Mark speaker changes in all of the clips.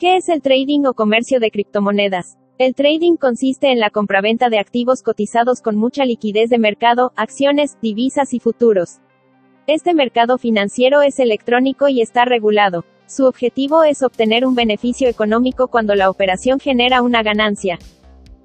Speaker 1: ¿Qué es el trading o comercio de criptomonedas? El trading consiste en la compraventa de activos cotizados con mucha liquidez de mercado, acciones, divisas y futuros. Este mercado financiero es electrónico y está regulado. Su objetivo es obtener un beneficio económico cuando la operación genera una ganancia.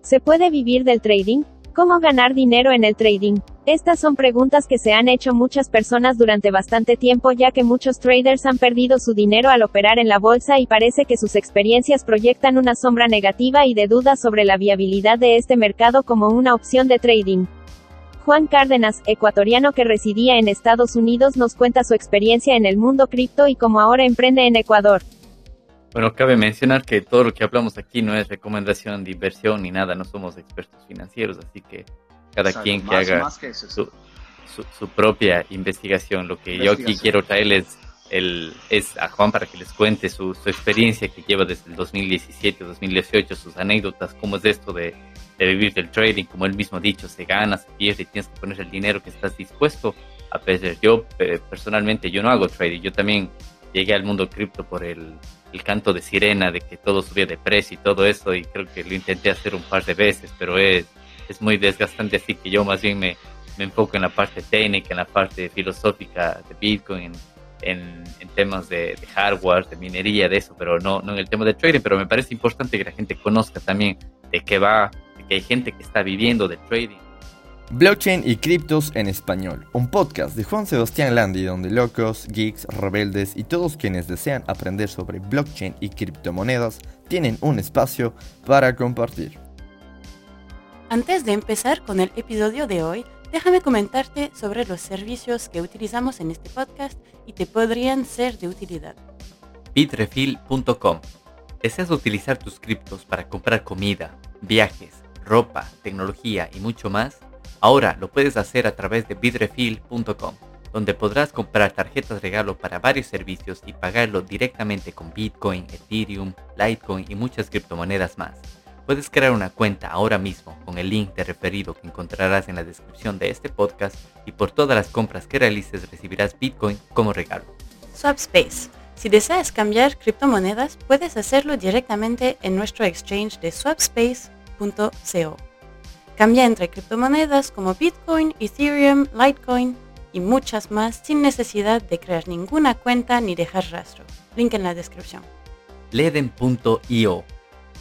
Speaker 1: ¿Se puede vivir del trading? ¿Cómo ganar dinero en el trading? Estas son preguntas que se han hecho muchas personas durante bastante tiempo ya que muchos traders han perdido su dinero al operar en la bolsa y parece que sus experiencias proyectan una sombra negativa y de dudas sobre la viabilidad de este mercado como una opción de trading. Juan Cárdenas, ecuatoriano que residía en Estados Unidos, nos cuenta su experiencia en el mundo cripto y cómo ahora emprende en Ecuador.
Speaker 2: Bueno, cabe mencionar que todo lo que hablamos aquí no es recomendación de inversión ni nada, no somos expertos financieros, así que cada quien que haga su, propia investigación. Lo que yo aquí quiero traerles el, es a Juan para que les cuente su, experiencia que lleva desde el 2017, 2018, sus anécdotas, cómo es esto de, vivir del trading, como él mismo ha dicho, se gana, se pierde, tienes que poner el dinero que estás dispuesto a perder. Yo eh, personalmente, yo no hago trading, yo también llegué al mundo cripto por el, el canto de sirena de que todo subía de precio y todo eso y creo que lo intenté hacer un par de veces, pero es, es muy desgastante, así que yo más bien me, me enfoco en la parte técnica, en la parte filosófica de Bitcoin, en, en temas de, hardware, de minería, de eso, pero no, no en el tema de trading, pero me parece importante que la gente conozca también de qué va, de que hay gente que está viviendo de trading
Speaker 3: Blockchain y criptos en español, un podcast de Juan Sebastián Landi donde locos, geeks, rebeldes y todos quienes desean aprender sobre blockchain y criptomonedas tienen un espacio para compartir.
Speaker 4: Antes de empezar con el episodio de hoy, déjame comentarte sobre los servicios que utilizamos en este podcast y te podrían ser de utilidad.
Speaker 2: Bitrefill.com ¿Deseas utilizar tus criptos para comprar comida, viajes, ropa, tecnología y mucho más? Ahora lo puedes hacer a través de bitrefill.com, donde podrás comprar tarjetas regalo para varios servicios y pagarlo directamente con Bitcoin, Ethereum, Litecoin y muchas criptomonedas más. Puedes crear una cuenta ahora mismo con el link de referido que encontrarás en la descripción de este podcast y por todas las compras que realices recibirás Bitcoin como regalo.
Speaker 4: Swapspace. Si deseas cambiar criptomonedas, puedes hacerlo directamente en nuestro exchange de swapspace.co. Cambia entre criptomonedas como Bitcoin, Ethereum, Litecoin y muchas más sin necesidad de crear ninguna cuenta ni dejar rastro. Link en la descripción.
Speaker 2: Leden.io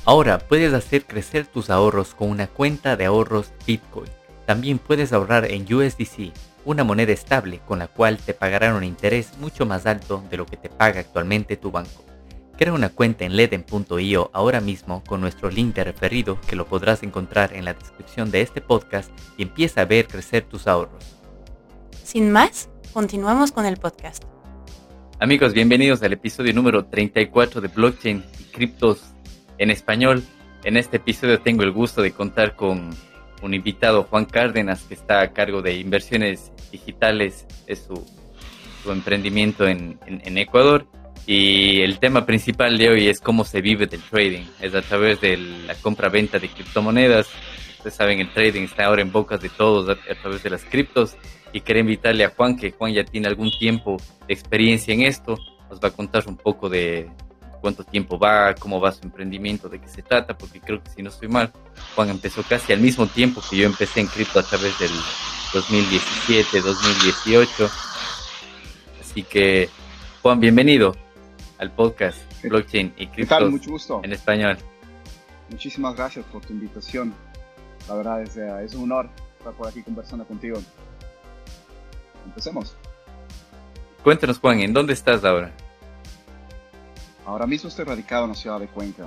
Speaker 2: Ahora puedes hacer crecer tus ahorros con una cuenta de ahorros Bitcoin. También puedes ahorrar en USDC, una moneda estable con la cual te pagarán un interés mucho más alto de lo que te paga actualmente tu banco. Crea una cuenta en leden.io ahora mismo con nuestro link de referido que lo podrás encontrar en la descripción de este podcast y empieza a ver crecer tus ahorros.
Speaker 4: Sin más, continuamos con el podcast.
Speaker 2: Amigos, bienvenidos al episodio número 34 de Blockchain y Criptos en Español. En este episodio tengo el gusto de contar con un invitado, Juan Cárdenas, que está a cargo de inversiones digitales, es su, emprendimiento en Ecuador y el tema principal de hoy es cómo se vive del trading. Es a través de la compra-venta de criptomonedas. Ustedes saben, el trading está ahora en bocas de todos a, través de las criptos. Y quería invitarle a Juan, que Juan ya tiene algún tiempo de experiencia en esto. Nos va a contar un poco de cuánto tiempo va, cómo va su emprendimiento, de qué se trata, porque creo que si no estoy mal, Juan empezó casi al mismo tiempo que yo empecé en cripto a través del 2017, 2018. Así que, Juan, bienvenido al podcast Blockchain y Criptos
Speaker 5: Mucho gusto.
Speaker 2: en español.
Speaker 5: Muchísimas gracias por tu invitación. La verdad es, eh, es un honor estar por aquí conversando contigo. Empecemos.
Speaker 2: Cuéntanos, Juan, ¿en dónde estás ahora?
Speaker 5: Ahora mismo estoy radicado en la ciudad de Cuenca,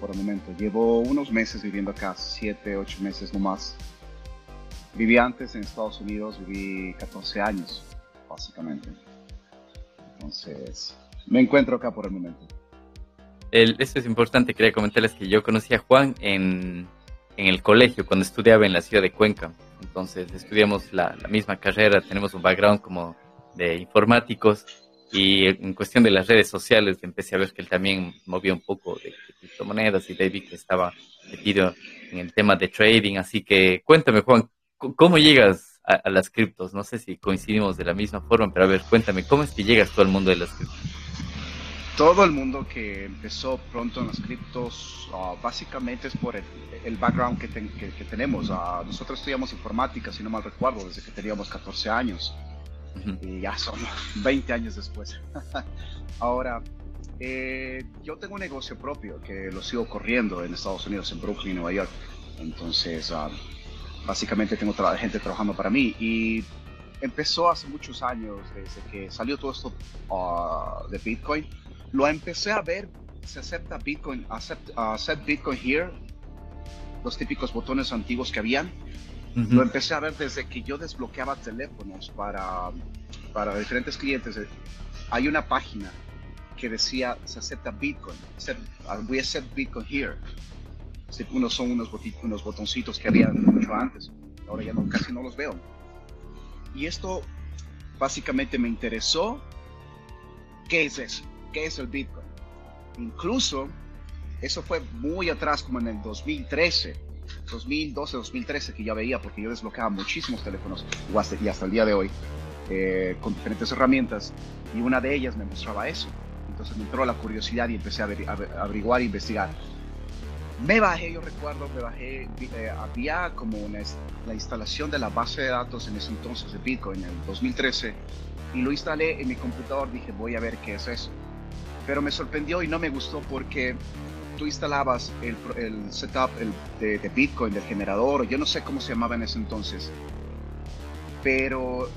Speaker 5: por el momento. Llevo unos meses viviendo acá, 7, 8 meses nomás. Viví antes en Estados Unidos, viví 14 años, básicamente. Entonces, me encuentro acá por el momento.
Speaker 2: El, es importante, quería comentarles que yo conocí a Juan en, en, el colegio, cuando estudiaba en la ciudad de Cuenca. Entonces estudiamos la, la, misma carrera, tenemos un background como de informáticos y en cuestión de las redes sociales empecé a ver que él también movía un poco de, criptomonedas y David que estaba metido en el tema de trading. Así que cuéntame Juan, ¿cómo llegas a, las criptos? No sé si coincidimos de la misma forma, pero a ver, cuéntame, ¿cómo es que llegas tú al mundo de las criptos?
Speaker 5: todo el mundo que empezó pronto en las criptos, ah, básicamente es por el, background que, que, tenemos. Uh, nosotros estudiamos informática, si no mal recuerdo, desde que teníamos 14 años. Y ya son 20 años después. Ahora, eh, yo tengo un negocio propio que lo sigo corriendo en Estados Unidos, en Brooklyn, Nueva York. Entonces, ah, básicamente tengo gente trabajando para mí. Y empezó hace muchos años, desde que salió todo esto de Bitcoin lo empecé a ver, se acepta Bitcoin, accept, Bitcoin here, los típicos botones antiguos que habían. Lo empecé a ver desde que yo desbloqueaba teléfonos para, para diferentes clientes. Hay una página que decía se acepta Bitcoin, voy a hacer Bitcoin here. Unos son unos, unos botoncitos que había mucho antes, ahora ya no, casi no los veo. Y esto básicamente me interesó. ¿Qué es eso? qué es el Bitcoin. Incluso eso fue muy atrás, como en el 2013, 2012, 2013, que ya veía, porque yo desbloqueaba muchísimos teléfonos y hasta, el día de hoy, eh, con diferentes herramientas, y una de ellas me mostraba eso. Entonces me entró la curiosidad y empecé a, averiguar e investigar. Me bajé, yo recuerdo, me bajé, eh, había como una, la instalación de la base de datos en ese entonces de Bitcoin, en el 2013, y lo instalé en mi computador, dije, voy a ver qué es eso pero me sorprendió y no me gustó porque tú instalabas el, el setup de, Bitcoin, del generador, yo no sé cómo se llamaba en ese entonces, pero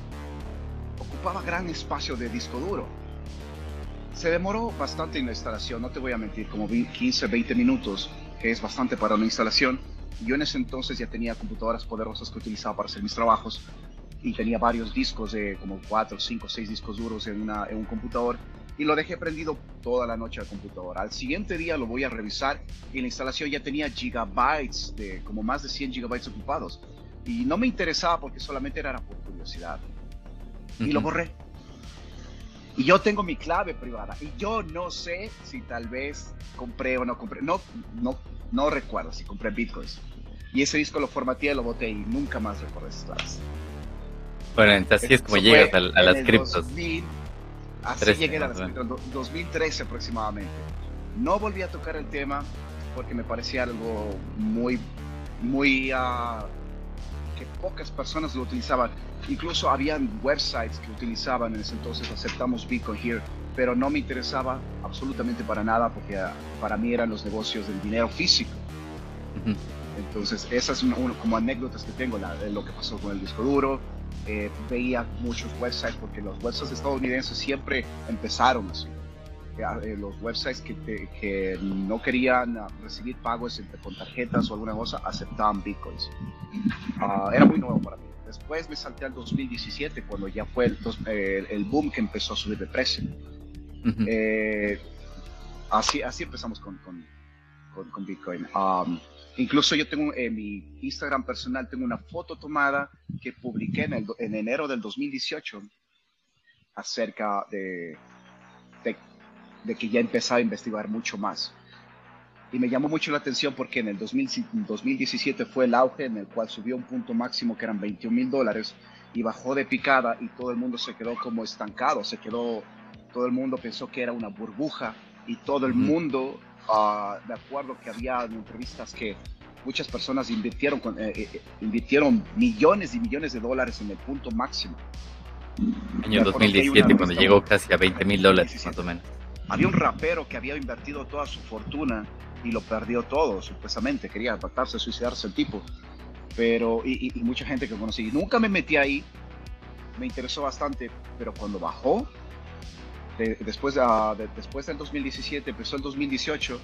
Speaker 5: ocupaba gran espacio de disco duro. Se demoró bastante en la instalación, no te voy a mentir, como 15, 20 minutos, que es bastante para una instalación. Yo en ese entonces ya tenía computadoras poderosas que utilizaba para hacer mis trabajos y tenía varios discos de como 4, 5, 6 discos duros en, una, en un computador y lo dejé prendido toda la noche al computador. Al siguiente día lo voy a revisar y la instalación ya tenía gigabytes, de como más de 100 gigabytes ocupados. Y no me interesaba porque solamente era por curiosidad. Y lo borré. Y yo tengo mi clave privada. Y yo no sé si tal vez compré o no compré. No, no, no recuerdo si compré bitcoins. Y ese disco lo formateé, lo boté y nunca más recuerdo esas claves.
Speaker 2: Bueno, entonces así es como llegas a, las criptos.
Speaker 5: Así llegué a 2013 aproximadamente. No volví a tocar el tema porque me parecía algo muy, muy, uh, que pocas personas lo utilizaban. Incluso habían websites que utilizaban en ese entonces, aceptamos Bitcoin here, pero no me interesaba absolutamente para nada porque uh, para mí eran los negocios del dinero físico. Entonces, esas son como anécdotas que tengo, la, lo que pasó con el disco duro, eh, veía muchos websites, porque los websites estadounidenses siempre empezaron así. Eh, eh, los websites que, que, no querían ah, recibir pagos con tarjetas o alguna cosa aceptaban bitcoins. Ah, era muy nuevo para mí. Después me salté al 2017 cuando ya fue el, el, boom que empezó a subir de precio. así, así empezamos con, con, con, Bitcoin. Um, Incluso yo tengo en mi Instagram personal, tengo una foto tomada que publiqué en, en enero del 2018 acerca de, de, que ya empezaba a investigar mucho más. Y me llamó mucho la atención porque en el 2017 fue el auge en el cual subió un punto máximo que eran 21 mil dólares y bajó de picada y todo el mundo se quedó como estancado, se quedó, todo el mundo pensó que era una burbuja y todo el mundo de acuerdo que había entrevistas que muchas personas invirtieron, eh, eh, eh, invirtieron millones y millones de dólares en el punto máximo.
Speaker 2: Año 2017, cuando llegó casi a 20 mil dólares, más o menos.
Speaker 5: Había un rapero que había invertido toda su fortuna y lo perdió todo, supuestamente. Quería matarse, suicidarse el tipo. Pero, y, mucha gente que conocí. Nunca me metí ahí, me interesó bastante, pero cuando bajó, después, de, después del 2017, empezó el 2018,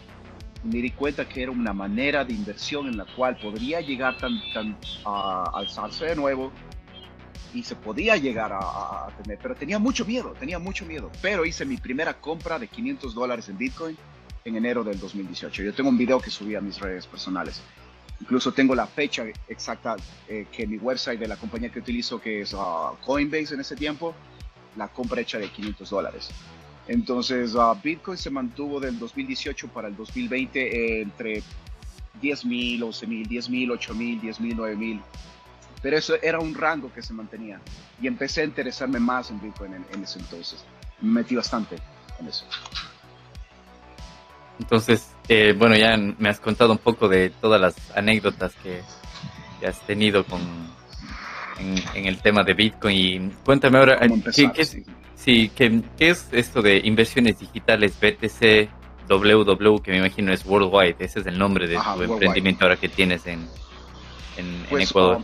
Speaker 5: me di cuenta que era una manera de inversión en la cual podría llegar tan, tan a alzarse de nuevo y se podía llegar a, tener, pero tenía mucho miedo, tenía mucho miedo. Pero hice mi primera compra de 500 dólares en Bitcoin en enero del 2018. Yo tengo un video que subí a mis redes personales. Incluso tengo la fecha exacta eh, que mi website de la compañía que utilizo, que es ah, Coinbase en ese tiempo, la compra hecha de 500 dólares. Entonces, uh, Bitcoin se mantuvo del 2018 para el 2020 entre 10 mil, 11 mil, 10 mil, 8 mil, 10 mil, 9 mil. Pero eso era un rango que se mantenía. Y empecé a interesarme más en Bitcoin en, ese entonces. Me metí bastante en eso.
Speaker 2: Entonces, eh, bueno, ya me has contado un poco de todas las anécdotas que, has tenido con, en, el tema de Bitcoin. Y cuéntame ahora, ¿qué, sí. ¿qué, es esto de inversiones digitales BTC WW, que me imagino es Worldwide? Ese es el nombre de tu emprendimiento ahora que tienes en, en,
Speaker 5: pues,
Speaker 2: Ecuador.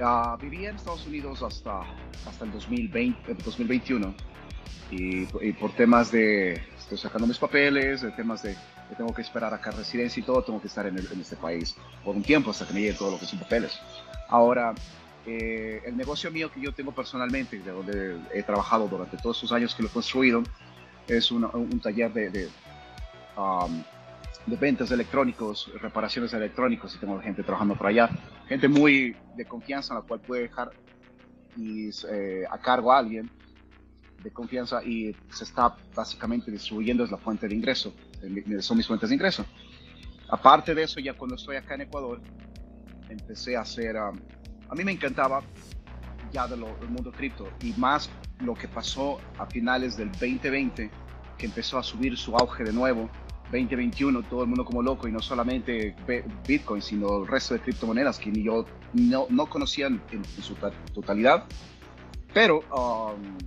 Speaker 5: Um, viví en Estados Unidos hasta, hasta el 2020, 2021 y, por temas de, estoy sacando mis papeles, de temas de que tengo que esperar acá residencia y todo, tengo que estar en, este país por un tiempo hasta que me llegue todo lo que son papeles. Ahora, eh, el negocio mío que yo tengo personalmente, de donde he trabajado durante todos esos años que lo he construido, es un taller de, de, um, de, ventas electrónicos, reparaciones electrónicos y tengo gente trabajando por allá, gente muy de confianza en la cual puede dejar y, eh, a cargo a alguien de confianza y se está básicamente distribuyendo es la fuente de ingreso, son mis fuentes de ingreso. Aparte de eso, ya cuando estoy acá en Ecuador, empecé a hacer, um, a mí me encantaba ya del mundo cripto y más lo que pasó a finales del 2020, que empezó a subir su auge de nuevo, 2021, todo el mundo como loco y no solamente Bitcoin, sino el resto de criptomonedas que ni yo no, no conocía en, su totalidad. Pero um,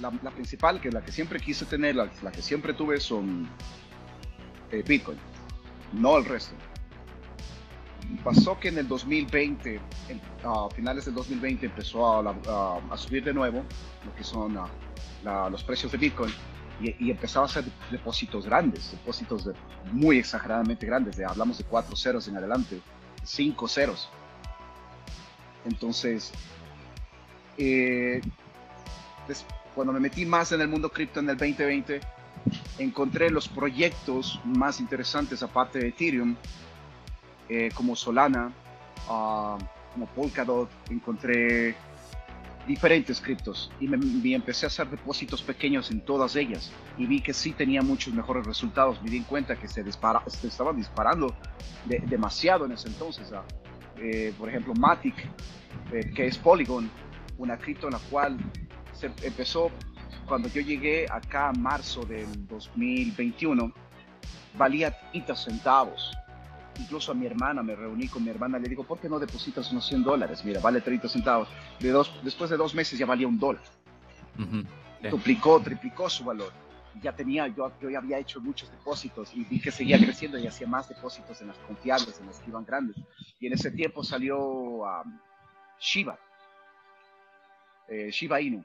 Speaker 5: la, principal, que es la que siempre quise tener, la, que siempre tuve, son eh, Bitcoin, no el resto. Pasó que en el 2020, a finales del 2020, empezó a, subir de nuevo lo que son los precios de Bitcoin y, empezaba a hacer depósitos grandes, depósitos de, muy exageradamente grandes, de, hablamos de cuatro ceros en adelante, cinco ceros. Entonces, eh, cuando me metí más en el mundo cripto en el 2020, encontré los proyectos más interesantes aparte de Ethereum, eh, como Solana, uh, como Polkadot, encontré diferentes criptos y, me, empecé a hacer depósitos pequeños en todas ellas y vi que sí tenía muchos mejores resultados. Me di cuenta que se, dispara, se estaban disparando demasiado en ese entonces. ¿ah? Eh, por ejemplo, Matic, eh, que es Polygon, una cripto en la cual empezó cuando yo llegué acá en marzo del 2021, valía 30 centavos. Incluso a mi hermana, me reuní con mi hermana, le digo, ¿por qué no depositas unos 100 dólares? Mira, vale 30 centavos. De dos, después de dos meses ya valía un dólar. Duplicó, triplicó su valor. Ya tenía, yo, yo ya había hecho muchos depósitos y vi que seguía creciendo y hacía más depósitos en las confiables, en las que iban grandes. Y en ese tiempo salió um, Shiba, eh, Shiba Inu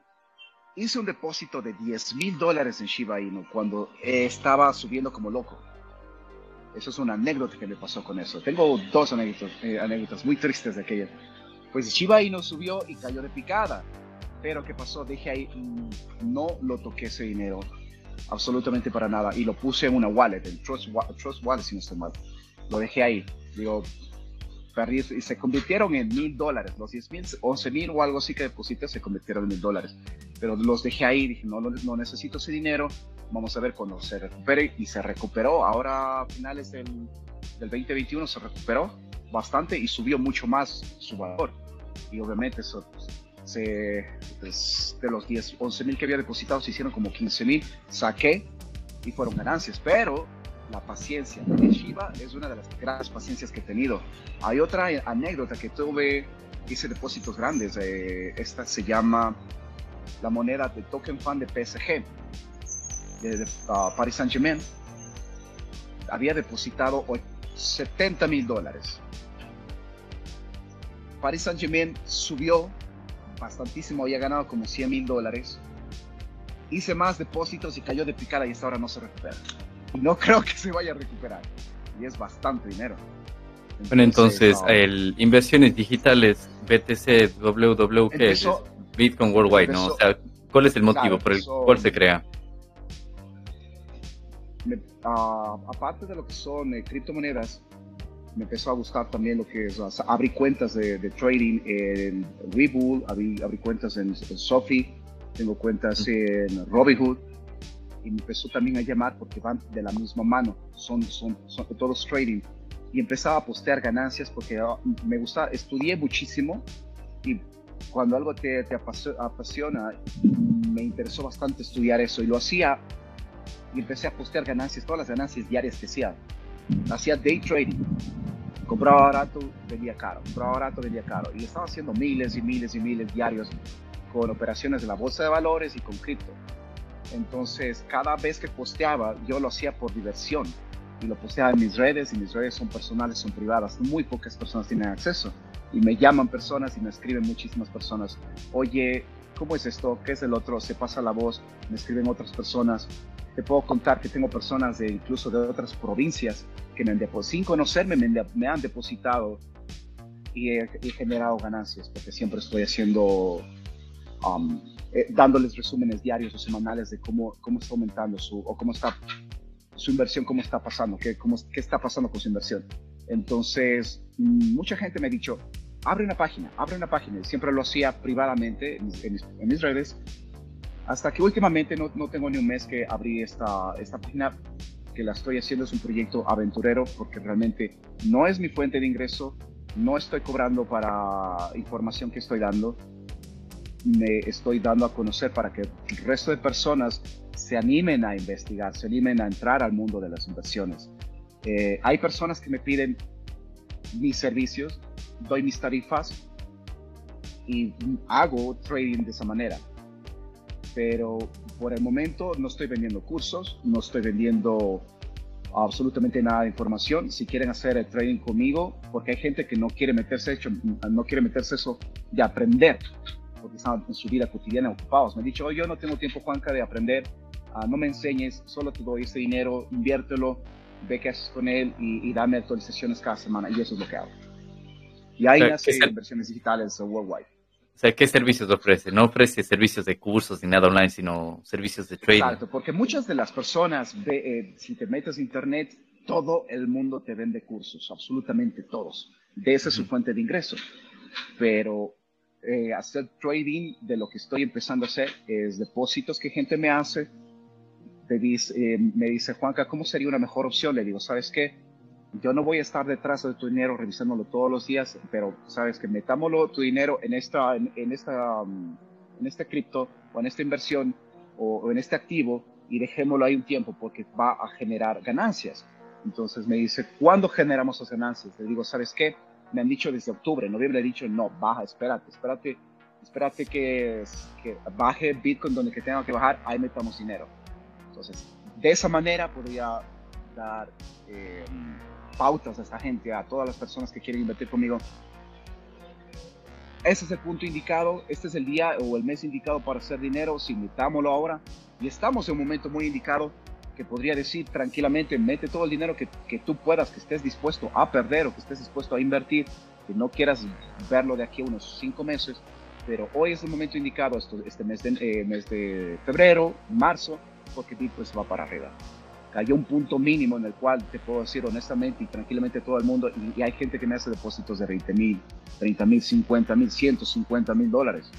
Speaker 5: hice un depósito de 10 mil dólares en Shiba Inu cuando estaba subiendo como loco. Eso es una anécdota que me pasó con eso. Tengo dos anécdotas, eh, anécdotas muy tristes de aquella. Pues Shiba Inu subió y cayó de picada. Pero ¿qué pasó? Dije ahí, mm, no lo toqué ese dinero absolutamente para nada y lo puse en una wallet, en Trust, Trust Wallet si no estoy mal. Lo dejé ahí. Digo, y se convirtieron en mil dólares. Los 10 mil, 11 mil o algo así que deposité se convirtieron en mil dólares. Pero los dejé ahí, dije, no, no, necesito ese dinero, vamos a ver cuando se recupere. Y se recuperó, ahora a finales del, del 2021 se recuperó bastante y subió mucho más su valor. Y obviamente eso, se, pues, de los 10, 11 mil que había depositado se hicieron como 15 mil, saqué y fueron ganancias. Pero la paciencia. En Shiba es una de las grandes paciencias que he tenido. Hay otra anécdota que tuve, hice depósitos grandes. Eh, esta se llama la moneda de token fan de PSG, de, ah, Paris Saint Germain. Había depositado 70 mil dólares. Paris Saint Germain subió bastantísimo, había ganado como 100 mil dólares. Hice más depósitos y cayó de picada y hasta ahora no se recupera no creo que se vaya a recuperar. Y es bastante dinero.
Speaker 2: bueno, entonces, el inversiones digitales BTC WW, ¿qué es? Bitcoin Worldwide, ¿no? O sea, ¿cuál es el motivo por el cual se crea?
Speaker 5: Ah, aparte de lo que son eh, criptomonedas, me empezó a gustar también lo que es, abrir cuentas de, trading en Webull, abrí, cuentas en, en Sophie, tengo cuentas en Robinhood, y me empezó también a llamar porque van de la misma mano, son, son, son todos trading. Y empezaba a postear ganancias porque ah, me gusta, estudié muchísimo y cuando algo te, te apasiona, me interesó bastante estudiar eso y lo hacía y empecé a postear ganancias, todas las ganancias diarias que hacía. Hacía day trading. Compraba barato, vendía caro. Compraba barato, vendía caro. Y estaba haciendo miles y miles y miles diarios con operaciones de la bolsa de valores y con cripto. Entonces, cada vez que posteaba, yo lo hacía por diversión. Y lo posteaba en mis redes, y mis redes son personales, son privadas. Muy pocas personas tienen acceso. Y me llaman personas y me escriben muchísimas personas. Oye, ¿cómo es esto? ¿Qué es el otro? Se pasa la voz, me escriben otras personas. Te puedo contar que tengo personas de incluso de otras provincias que me han depositado, sin conocerme, me, han depositado y he, generado ganancias porque siempre estoy haciendo, um, eh, dándoles resúmenes diarios o semanales de cómo, cómo está aumentando su, o cómo está su inversión, cómo está pasando, qué, cómo, qué está pasando con su inversión. Entonces, mucha gente me ha dicho, abre una página, abre una página. Y siempre lo hacía privadamente en mis, redes. Hasta que últimamente no, no, tengo ni un mes que abrí esta, esta página que la estoy haciendo es un proyecto aventurero porque realmente no es mi fuente de ingreso, no estoy cobrando para información que estoy dando, me estoy dando a conocer para que el resto de personas se animen a investigar, se animen a entrar al mundo de las inversiones. Eh, hay personas que me piden mis servicios, doy mis tarifas y hago trading de esa manera. Pero por el momento no estoy vendiendo cursos, no estoy vendiendo absolutamente nada de información. Si quieren hacer el trading conmigo, porque hay gente que no quiere meterse hecho, no quiere meterse eso de aprender, porque están en su vida cotidiana ocupados. Me han dicho, oh, yo no tengo tiempo, Juanca, de aprender. Ah, no me enseñes, solo te doy ese dinero, inviértelo, ve qué haces con él y, dame actualizaciones cada semana. Y eso es lo que hago. Y ahí nace inversiones digitales worldwide.
Speaker 2: O sea, ¿qué servicios ofrece? No ofrece servicios de cursos ni nada online, sino servicios de trading.
Speaker 5: Exacto, porque muchas de las personas, eh, si te metes a internet, todo el mundo te vende cursos, absolutamente todos. De esa es su fuente de ingresos. Pero eh, hacer trading de lo que estoy empezando a hacer es depósitos que gente me hace. dice, eh, me dice, Juanca, ¿cómo sería una mejor opción? Le digo, ¿sabes qué? Yo no voy a estar detrás de tu dinero revisándolo todos los días, pero sabes que metámoslo tu dinero en esta, en, esta, um, en este cripto o en esta inversión o, en este activo y dejémoslo ahí un tiempo porque va a generar ganancias. Entonces me dice, ¿cuándo generamos esas ganancias? Le digo, ¿sabes qué? Me han dicho desde octubre, en noviembre he dicho, no, baja, espérate, espérate, espérate que, que baje Bitcoin donde que tenga que bajar, ahí metamos dinero. Entonces, de esa manera podría dar... Eh, pautas a esta gente, a todas las personas que quieren invertir conmigo. Ese es el punto indicado, este es el día o el mes indicado para hacer dinero, si metámoslo ahora. Y estamos en un momento muy indicado que podría decir tranquilamente, mete todo el dinero que, que tú puedas, que estés dispuesto a perder o que estés dispuesto a invertir, que no quieras verlo de aquí a unos cinco meses, pero hoy es el momento indicado, este mes de, eh, mes de febrero, marzo, porque Bitcoin se va para arriba cayó un punto mínimo en el cual te puedo decir honestamente y tranquilamente todo el mundo, y, hay gente que me hace depósitos de 20 mil, 30 mil, 50 mil, 150 mil dólares,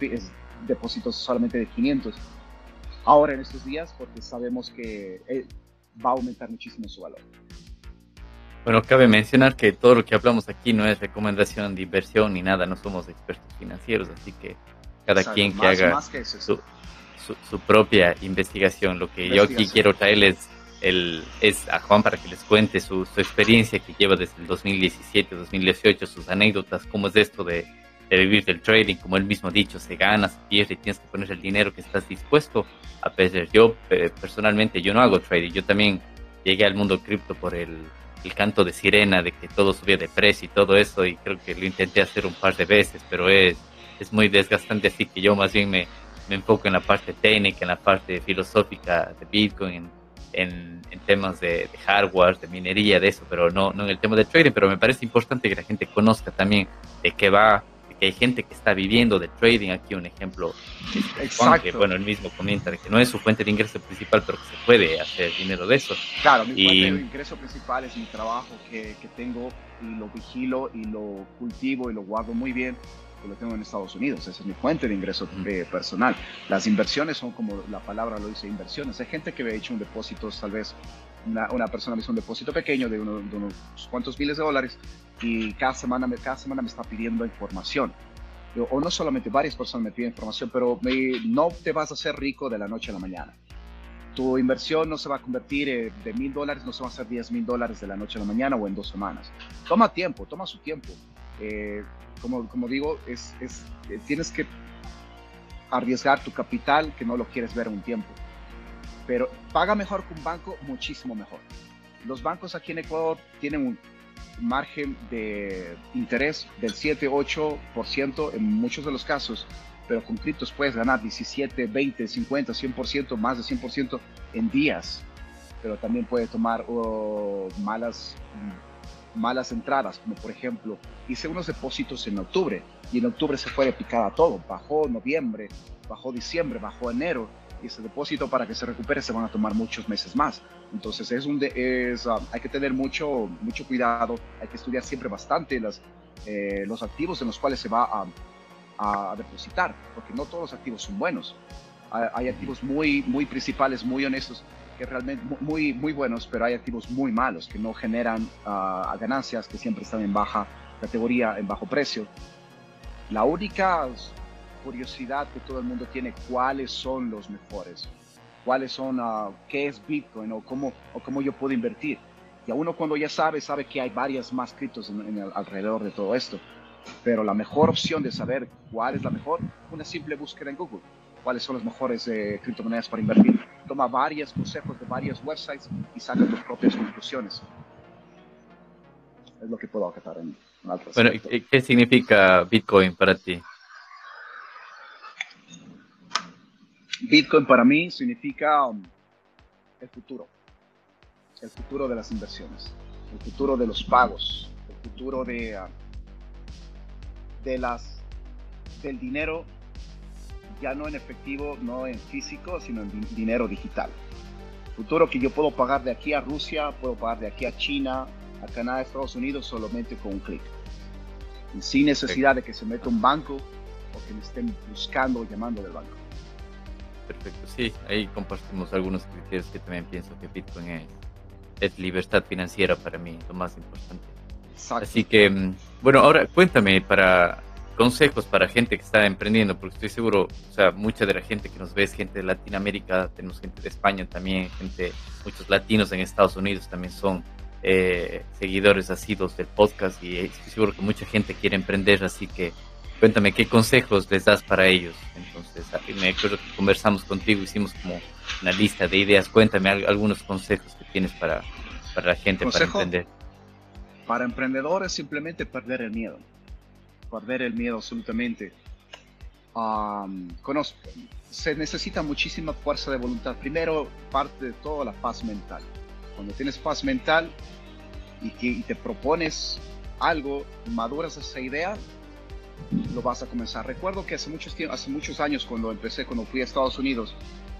Speaker 5: es depósitos solamente de 500. Ahora en estos días, porque sabemos que eh, va a aumentar muchísimo su valor.
Speaker 2: Bueno, cabe mencionar que todo lo que hablamos aquí no es recomendación de inversión ni nada, no somos expertos financieros, así que cada quien que haga su, su, propia investigación. Lo que yo aquí quiero traerles es a Juan para que les cuente su, experiencia que lleva desde el 2017, 2018, sus anécdotas, cómo es esto de, vivir del trading, como él mismo ha dicho, se gana, se pierde tienes que poner el dinero que estás dispuesto a perder. Yo personalmente, yo no hago trading, yo también llegué al mundo cripto por el, canto de sirena, de que todo subía de precio y todo eso, y creo que lo intenté hacer un par de veces, pero es, es muy desgastante, así que yo más bien me, me enfoco en la parte técnica, en la parte filosófica de Bitcoin, temas de, hardware, de minería, de eso, pero no, no en el tema de trading, pero me parece importante que la gente conozca también de qué va, de que hay gente que está viviendo de trading, aquí un ejemplo, Juan, que bueno, él mismo comenta que no es su fuente de ingreso principal, pero que se puede hacer dinero de eso.
Speaker 5: Claro, mi fuente de ingreso principal es mi trabajo que, que tengo y lo vigilo y lo cultivo y lo guardo muy bien lo tengo en Estados Unidos, esa es mi fuente de ingreso eh, personal. Las inversiones son como la palabra lo dice, inversiones. Hay gente que me ha hecho un depósito, tal vez una, una persona me hizo un depósito pequeño de, unos cuantos miles de dólares y cada semana, me, cada semana me está pidiendo información. O no solamente varias personas me piden información, pero me, no te vas a hacer rico de la noche a la mañana. Tu inversión no se va a convertir eh, de mil dólares, no se va a hacer 10 mil dólares de la noche a la mañana o en dos semanas. Toma tiempo, toma su tiempo. Eh, como, como digo, es, es, tienes que arriesgar tu capital que no lo quieres ver un tiempo. Pero paga mejor que un banco, muchísimo mejor. Los bancos aquí en Ecuador tienen un margen de interés del 7-8% en muchos de los casos, pero con criptos puedes ganar 17, 20, 50, 100%, más de 100% en días. Pero también puede tomar oh, malas, malas entradas, como por ejemplo, hice unos depósitos en octubre y en octubre se fue de picada todo, bajó noviembre, bajó diciembre, bajó enero y ese depósito para que se recupere se van a tomar muchos meses más. Entonces es un es, ah, hay que tener mucho, mucho cuidado, hay que estudiar siempre bastante las, eh, los activos en los cuales se va a, a, depositar, porque no todos los activos son buenos. Hay, activos muy, muy principales, muy honestos, que realmente muy, muy buenos, pero hay activos muy malos que no generan uh, ganancias, que siempre están en baja categoría, en bajo precio. La única curiosidad que todo el mundo tiene, cuáles son los mejores, cuáles son, uh, qué es Bitcoin o cómo, o cómo yo puedo invertir. Y a uno cuando ya sabe, sabe que hay varias más criptos en, alrededor de todo esto. Pero la mejor opción de saber cuál es la mejor, una simple búsqueda en Google. Cuáles son las mejores eh, criptomonedas para invertir. Toma varios consejos de varios websites y saca tus propias conclusiones. Es lo que puedo acatar en, en
Speaker 2: Bueno, ¿qué significa Bitcoin para ti?
Speaker 5: Bitcoin para mí significa um, el futuro, el futuro de las inversiones, el futuro de los pagos, el futuro de, uh, de las, del dinero ya no en efectivo, no en físico, sino en dinero digital. Futuro que yo puedo pagar de aquí a Rusia, puedo pagar de aquí a China, a Canadá, Estados Unidos solamente con un clic. sin necesidad de que se meta un banco o que me estén buscando o llamando del banco.
Speaker 2: Perfecto, sí, ahí compartimos algunos criterios que también pienso que Bitcoin es, es libertad financiera para mí, lo más importante. Así que, mm, bueno, ahora cuéntame para consejos para gente que está emprendiendo, porque estoy seguro, o sea, mucha de la gente que nos ve es gente de Latinoamérica, tenemos gente de España también, gente, muchos latinos en Estados Unidos también son eh, seguidores asidos del podcast y estoy seguro que mucha gente quiere emprender, así que Cuéntame, ¿qué consejos les das para ellos? Entonces, me acuerdo que conversamos contigo, hicimos como una lista de ideas. Cuéntame algunos consejos que tienes para, para la gente, para emprender.
Speaker 5: Para emprendedores, simplemente perder el miedo. Perder el miedo absolutamente. conozco, se necesita muchísima fuerza de voluntad. Primero, parte de todo la paz mental. Cuando tienes paz mental y, y te propones algo, maduras esa idea, lo vas a comenzar. Recuerdo que hace muchos, hace muchos años cuando empecé, cuando fui a Estados Unidos,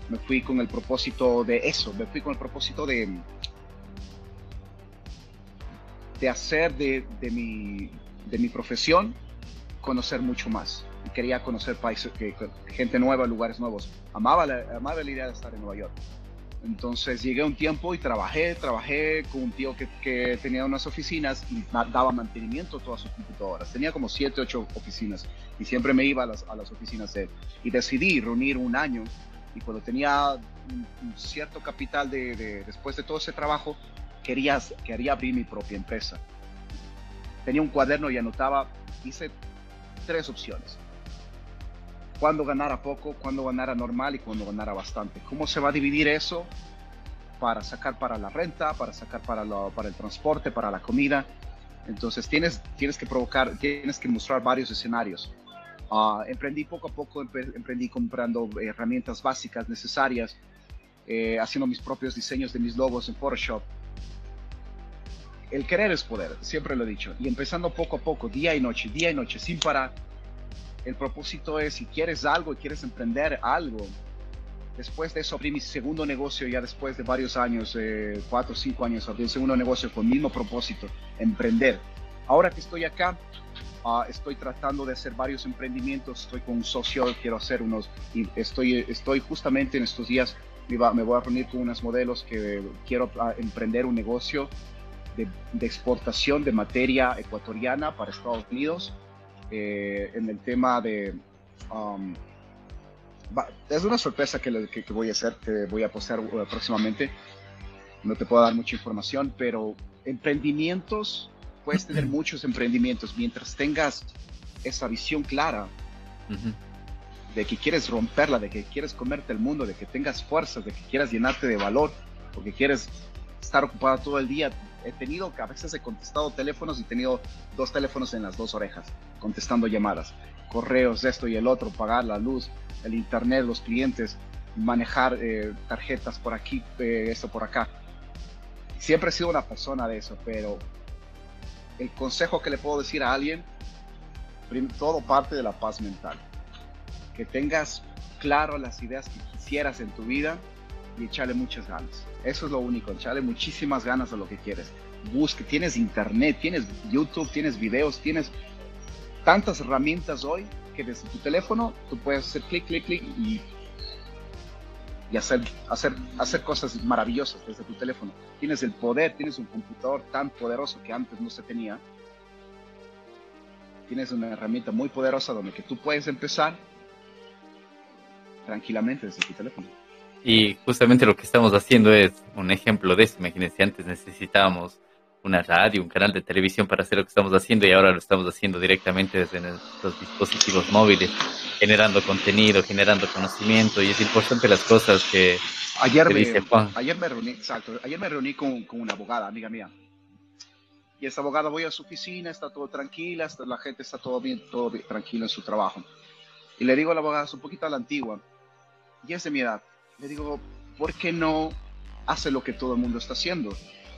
Speaker 5: me fui con el propósito de eso, me fui con el propósito de, de hacer de, de, mi, de mi profesión conocer mucho más. Y quería conocer países, gente nueva, lugares nuevos. Amaba la, amaba la idea de estar en Nueva York. Entonces llegué un tiempo y trabajé, trabajé con un tío que, que, tenía unas oficinas y daba mantenimiento a todas sus computadoras. Tenía como 7, 8 oficinas y siempre me iba a las, a las oficinas de él. Y decidí reunir un año y cuando tenía un, cierto capital de, después de todo ese trabajo, quería, quería abrir mi propia empresa. Tenía un cuaderno y anotaba, hice tres opciones cuándo ganara poco, cuándo ganara normal y cuándo ganara bastante. ¿Cómo se va a dividir eso para sacar para la renta, para sacar para, para el transporte, para la comida? Entonces tienes, tienes que provocar, tienes que mostrar varios escenarios. Ah, emprendí poco a poco, emprendí comprando herramientas básicas necesarias, eh, haciendo mis propios diseños de mis logos en Photoshop. El querer es poder, siempre lo he dicho. Y empezando poco a poco, día y noche, día y noche, sin parar, el propósito es, si quieres algo quieres emprender algo, después de eso abrí mi segundo negocio, ya después de varios años, eh, cuatro o cinco años, abrí un segundo negocio con el mismo propósito, emprender. Ahora que estoy acá, ah, estoy tratando de hacer varios emprendimientos, estoy con un socio, quiero hacer unos, estoy, estoy justamente en estos días, me, voy a reunir con unos modelos que quiero ah, emprender un negocio de, de exportación de materia ecuatoriana para Estados Unidos eh, en el tema de, um, es una sorpresa que, que, voy a hacer, que voy a postear uh, próximamente. No te puedo dar mucha información, pero emprendimientos, puedes tener muchos emprendimientos mientras tengas esa visión clara de que quieres romperla, de que quieres comerte el mundo, de que tengas fuerzas, de que quieras llenarte de valor, porque quieres estar ocupado todo el día. He tenido, a veces he contestado teléfonos y he tenido dos teléfonos en las dos orejas, contestando llamadas, correos, esto y el otro, pagar la luz, el internet, los clientes, manejar eh, tarjetas por aquí, eh, esto por acá. Siempre he sido una persona de eso, pero el consejo que le puedo decir a alguien, todo parte de la paz mental. Que tengas claro las ideas que quisieras en tu vida y echarle muchas ganas. Eso es lo único, echarle muchísimas ganas a lo que quieres. Busque, tienes internet, tienes YouTube, tienes videos, tienes tantas herramientas hoy que desde tu teléfono tú puedes hacer clic, clic, clic y y hacer, hacer, hacer cosas maravillosas desde tu teléfono. Tienes el poder, tienes un computador tan poderoso que antes no se tenía. Tienes una herramienta muy poderosa donde que tú puedes empezar tranquilamente desde tu teléfono.
Speaker 2: Y justamente lo que estamos haciendo es un ejemplo de eso. Imagínense, antes necesitábamos una radio, un canal de televisión para hacer lo que estamos haciendo y ahora lo estamos haciendo directamente desde nuestros dispositivos móviles, generando contenido, generando conocimiento y es importante las cosas que,
Speaker 5: ayer me, dice Juan. Ayer me reuní, exacto, ayer me reuní con, con, una abogada, amiga mía. Y esta abogada voy a su oficina, está todo tranquila, la gente está todo bien, todo bien, tranquilo en su trabajo. Y le digo a la abogada, es un poquito a la antigua, y es de mi edad. Le digo, ¿por qué no hace lo que todo el mundo está haciendo?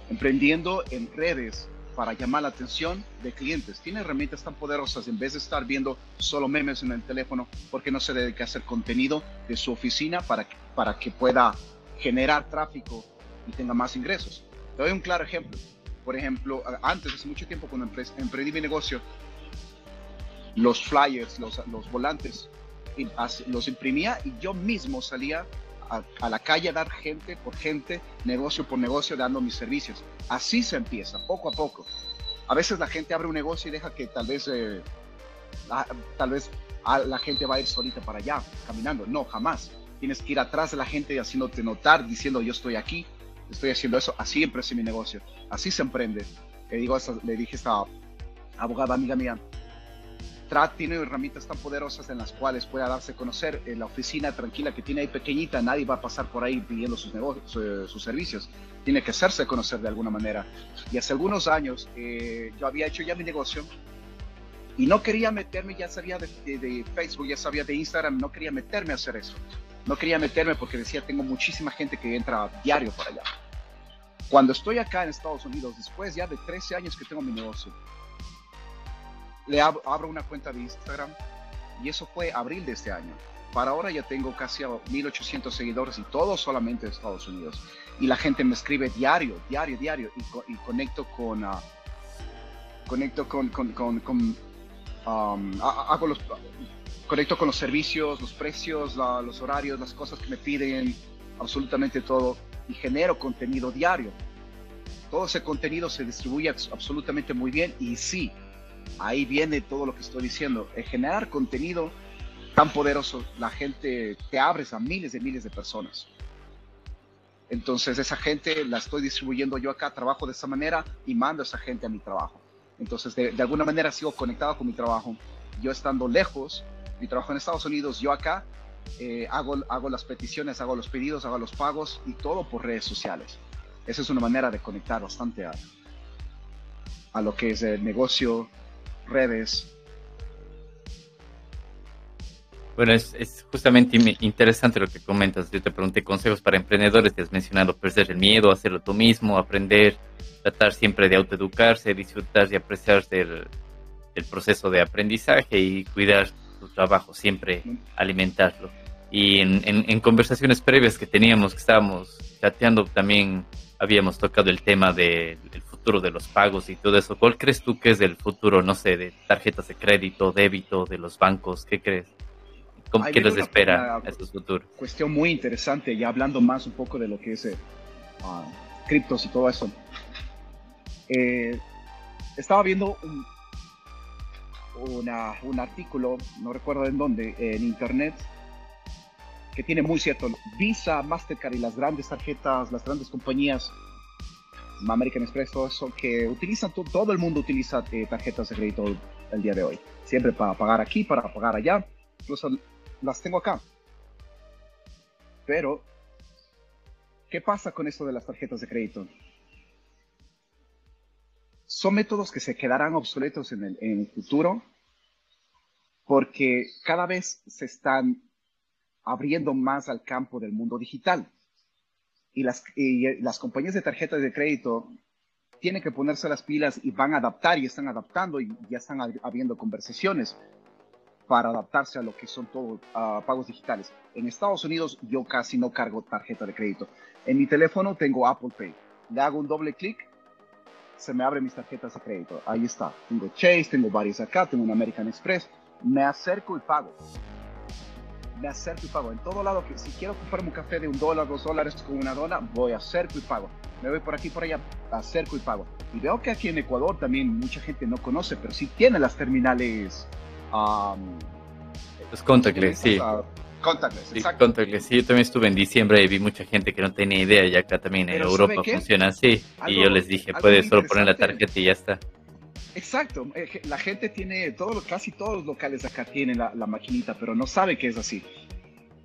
Speaker 5: emprendiendo en redes para llamar la atención de clientes. Tiene herramientas tan poderosas en vez de estar viendo solo memes en el teléfono, porque no se dedica a hacer contenido de su oficina para que, para que pueda generar tráfico y tenga más ingresos. Te doy un claro ejemplo. Por ejemplo, antes, hace mucho tiempo, cuando emprendí mi negocio, los flyers, los, los volantes, los imprimía y yo mismo salía a, la calle a dar gente por gente, negocio por negocio, dando mis servicios. Así se empieza, poco a poco. A veces la gente abre un negocio y deja que tal vez, eh, la, tal vez la gente va a ir solita para allá, caminando. No, jamás. Tienes que ir atrás de la gente haciéndote notar, diciendo yo estoy aquí, estoy haciendo eso. Así empecé mi negocio. Así se emprende. Le, digo, le dije a esta abogada amiga mía, TRAT tiene herramientas tan poderosas en las cuales pueda darse a conocer en la oficina tranquila que tiene ahí pequeñita, nadie va a pasar por ahí pidiendo sus, servicios. Tiene que hacerse conocer de alguna manera. Y hace algunos años eh, yo había hecho ya mi negocio y no quería meterme, ya sabía de, de, Facebook, ya sabía de Instagram, no quería meterme a hacer eso. No quería meterme porque decía, tengo muchísima gente que entra diario para allá. Cuando estoy acá en Estados Unidos, después ya de 13 años que tengo mi negocio, le abro una cuenta de Instagram y eso fue abril de este año. Para ahora ya tengo casi 1800 seguidores y todo solamente de Estados Unidos. Y la gente me escribe diario, diario, diario y, conecto con... Uh, conecto con, con, con, um, hago los, conecto con los servicios, los precios, los horarios, las cosas que me piden, absolutamente todo y genero contenido diario. Todo ese contenido se distribuye absolutamente muy bien y sí, ahí viene todo lo que estoy diciendo. El generar contenido tan poderoso, la gente te abres a miles de miles de personas. Entonces esa gente la estoy distribuyendo yo acá, trabajo de esa manera y mando a esa gente a mi trabajo. Entonces de, alguna manera sigo conectado con mi trabajo. Yo estando lejos, mi trabajo en Estados Unidos, yo acá eh, hago, hago las peticiones, hago los pedidos, hago los pagos y todo por redes sociales. Esa es una manera de conectar bastante a, a lo que es el negocio redes.
Speaker 2: Bueno, es, justamente interesante lo que comentas. Yo te pregunté consejos para emprendedores, te has mencionado perder el miedo, hacerlo tú mismo, aprender, tratar siempre de autoeducarse, disfrutar y apreciar del, proceso de aprendizaje y cuidar tu trabajo, siempre alimentarlo. Y en, en conversaciones previas que teníamos, que estábamos chateando, también habíamos tocado el tema del futuro de los pagos y todo eso. ¿Cuál crees tú que es el futuro, no sé, de tarjetas de crédito, débito, de los bancos? ¿Qué crees? ¿Cómo, ¿Qué les espera a estos futuros?
Speaker 5: Cuestión muy interesante, ya hablando más un poco de lo que es eh, ah, criptos y todo eso. Eh, estaba viendo un, un artículo, no recuerdo en dónde, en internet, que tiene muy cierto. Visa, Mastercard y las grandes tarjetas, las grandes compañías, American Express, todo eso, que utilizan, todo el mundo utiliza eh, tarjetas de crédito el día de hoy. Siempre para pagar aquí, para pagar allá. Incluso las tengo acá. Pero, ¿qué pasa con esto de las tarjetas de crédito? Son métodos que se quedarán obsoletos en el, en el futuro porque cada vez se están abriendo más al campo del mundo digital. Y las, las compañías de tarjetas de crédito tienen que ponerse las pilas y van a adaptar y están adaptando y ya están habiendo conversaciones para adaptarse a lo que son todos pagos digitales. En Estados Unidos yo casi no cargo tarjeta de crédito. En mi teléfono tengo Apple Pay. Le hago un doble clic, se me abren mis tarjetas de crédito. Ahí está. Tengo Chase, tengo varias acá, tengo un American Express. Me acerco y pago me acerco y pago. En todo lado, que si quiero comprarme un café de un dólar, dos dólares con una dona, voy, acerco y pago. Me voy por aquí, por allá, acerco y pago. Y veo que aquí en Ecuador también mucha gente no conoce, pero sí tiene las terminales. Um,
Speaker 2: Los contactless, sí.
Speaker 5: Contactless,
Speaker 2: sí, contactless. Sí, yo también estuve en diciembre y vi mucha gente que no tenía idea y acá también en Europa funciona así. y yo les dije, puedes solo poner la tarjeta y ya está.
Speaker 5: Exacto, eh, la gente tiene, todo, casi todos los locales acá tienen la, maquinita, pero no sabe que es así.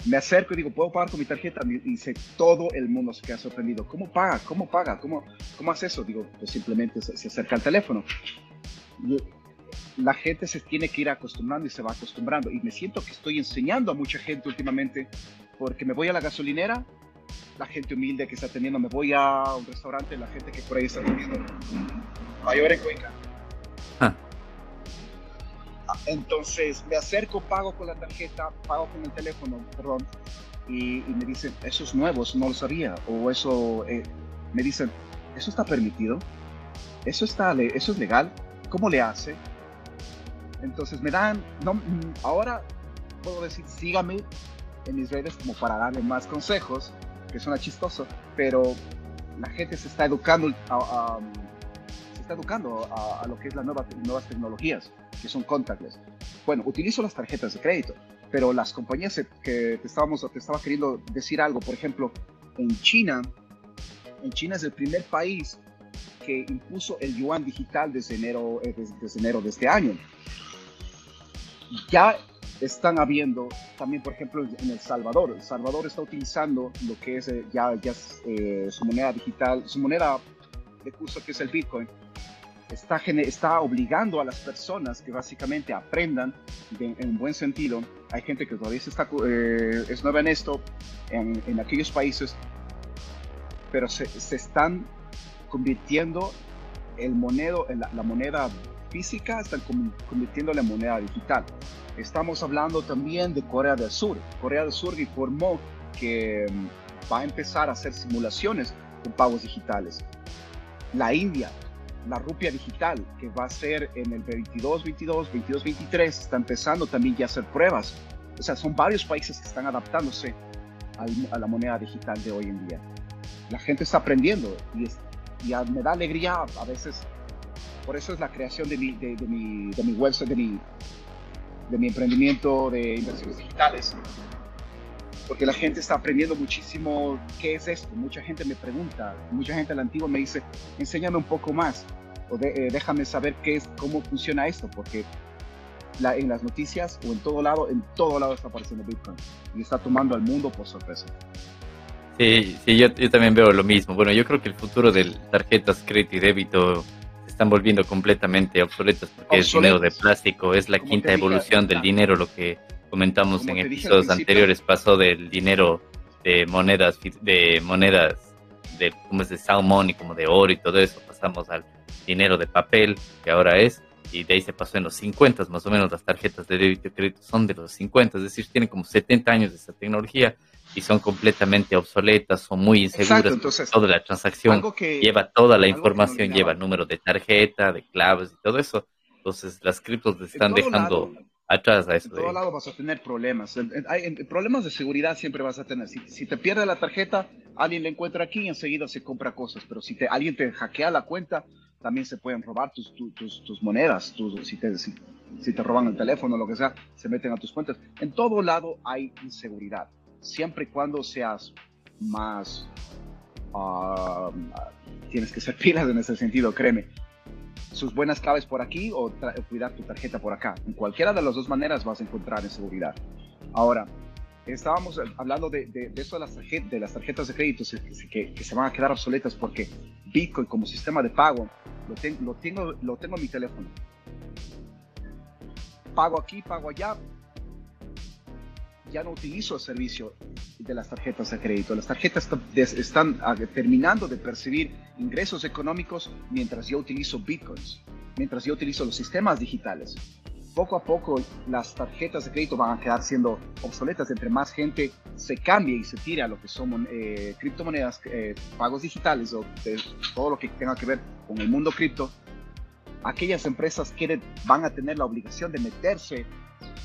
Speaker 5: Me acerco y digo, ¿puedo pagar con mi tarjeta? Y dice, todo el mundo se queda sorprendido. ¿Cómo paga? ¿Cómo paga? ¿Cómo, cómo hace eso? Digo, pues simplemente se, acerca al teléfono. la gente se tiene que ir acostumbrando y se va acostumbrando. Y me siento que estoy enseñando a mucha gente últimamente, porque me voy a la gasolinera, la gente humilde que está atendiendo, me voy a un restaurante, la gente que por ahí está atendiendo. Mayor en Cuenca entonces me acerco, pago con la tarjeta, pago con el teléfono, perdón, y, me dicen, eso es nuevo, no lo sabía, o eso, eh", me dicen, ¿eso está permitido? ¿Eso, está, ¿Eso es legal? ¿Cómo le hace? Entonces me dan, no, mm, ahora puedo decir, sígame en mis redes como para darle más consejos, que suena chistoso, pero la gente se está educando a, educando a, lo que es las nuevas, nuevas tecnologías, que son contactless. Bueno, utilizo las tarjetas de crédito, pero las compañías que te, estábamos, te estaba queriendo decir algo, por ejemplo, en China, en China es el primer país que impuso el yuan digital desde enero, eh, desde, enero de este año. Ya están habiendo también, por ejemplo, en El Salvador. El Salvador está utilizando lo que es eh, ya, ya eh, su moneda digital, su moneda de curso que es el Bitcoin, está, obligando a las personas que básicamente aprendan en un buen sentido. Hay gente que todavía está, eh, es nueva en esto, en, en aquellos países, pero se, se, están convirtiendo el monedo, la, la moneda física, están convirtiendo en moneda digital. Estamos hablando también de Corea del Sur. Corea del Sur informó que mm, va a empezar a hacer simulaciones con pagos digitales. La India la rupia digital, que va a ser en el 22, 22, 22, 23, está empezando también ya a hacer pruebas. O sea, son varios países que están adaptándose a la moneda digital de hoy en día. La gente está aprendiendo y, me da alegría a veces. Por eso es la creación de mi, de, de mi emprendimiento de inversiones digitales, porque la gente está aprendiendo muchísimo qué es esto. Mucha gente me pregunta, mucha gente la antigua me dice, enséñame un poco más o eh, déjame saber qué es, cómo funciona esto, porque la, en las noticias o en todo lado, en todo lado está apareciendo Bitcoin y está tomando al mundo por sorpresa.
Speaker 2: Sí, sí yo, yo también veo lo mismo. Bueno, yo creo que el futuro de tarjetas crédito y débito se están volviendo completamente obsoletas porque es dinero de plástico, es la quinta evolución del dinero, lo que comentamos en episodios anteriores, pasó del dinero de monedas, de monedas de, como es de salmón y como de oro y todo eso, pasamos al dinero de papel, que ahora es, y de ahí se pasó en los 50, más o menos las tarjetas de débito y crédito son de los 50, es decir, tienen como 70 años de esa tecnología y son completamente obsoletas, son muy inseguras. toda la transacción lleva toda la información, lleva número de tarjeta, de claves y todo eso. Entonces las criptos están dejando atrás a eso.
Speaker 5: En todo lado vas a tener problemas. Hay, problemas de seguridad siempre vas a tener. Si, te pierde la tarjeta, alguien la encuentra aquí y enseguida se compra cosas. Pero si te, alguien te hackea la cuenta, también se pueden robar tus, tus, tus, monedas. si, te, si, te roban el teléfono, lo que sea, se meten a tus cuentas. En todo lado hay inseguridad. siempre y cuando seas más... Ah, tienes que ser pilas en ese sentido, créeme. Sus buenas claves por aquí o, cuidar tu tarjeta por acá. En cualquiera de las dos maneras vas a encontrar en seguridad. Ahora, estábamos hablando de, eso de las, tarjetas, de crédito que, se van a quedar obsoletas porque Bitcoin como sistema de pago lo, tengo, lo tengo en mi teléfono. Pago aquí, pago allá. Ya no utilizo el servicio de las tarjetas de crédito. Las tarjetas están ah, terminando de percibir ingresos económicos mientras yo utilizo bitcoins, mientras yo utilizo los sistemas digitales poco a poco las tarjetas de crédito van a quedar siendo obsoletas entre más gente se cambie y se tire a lo que son eh, criptomonedas, eh, pagos digitales o todo lo que tenga que ver con el mundo cripto. Aquellas empresas que van a tener la obligación de meterse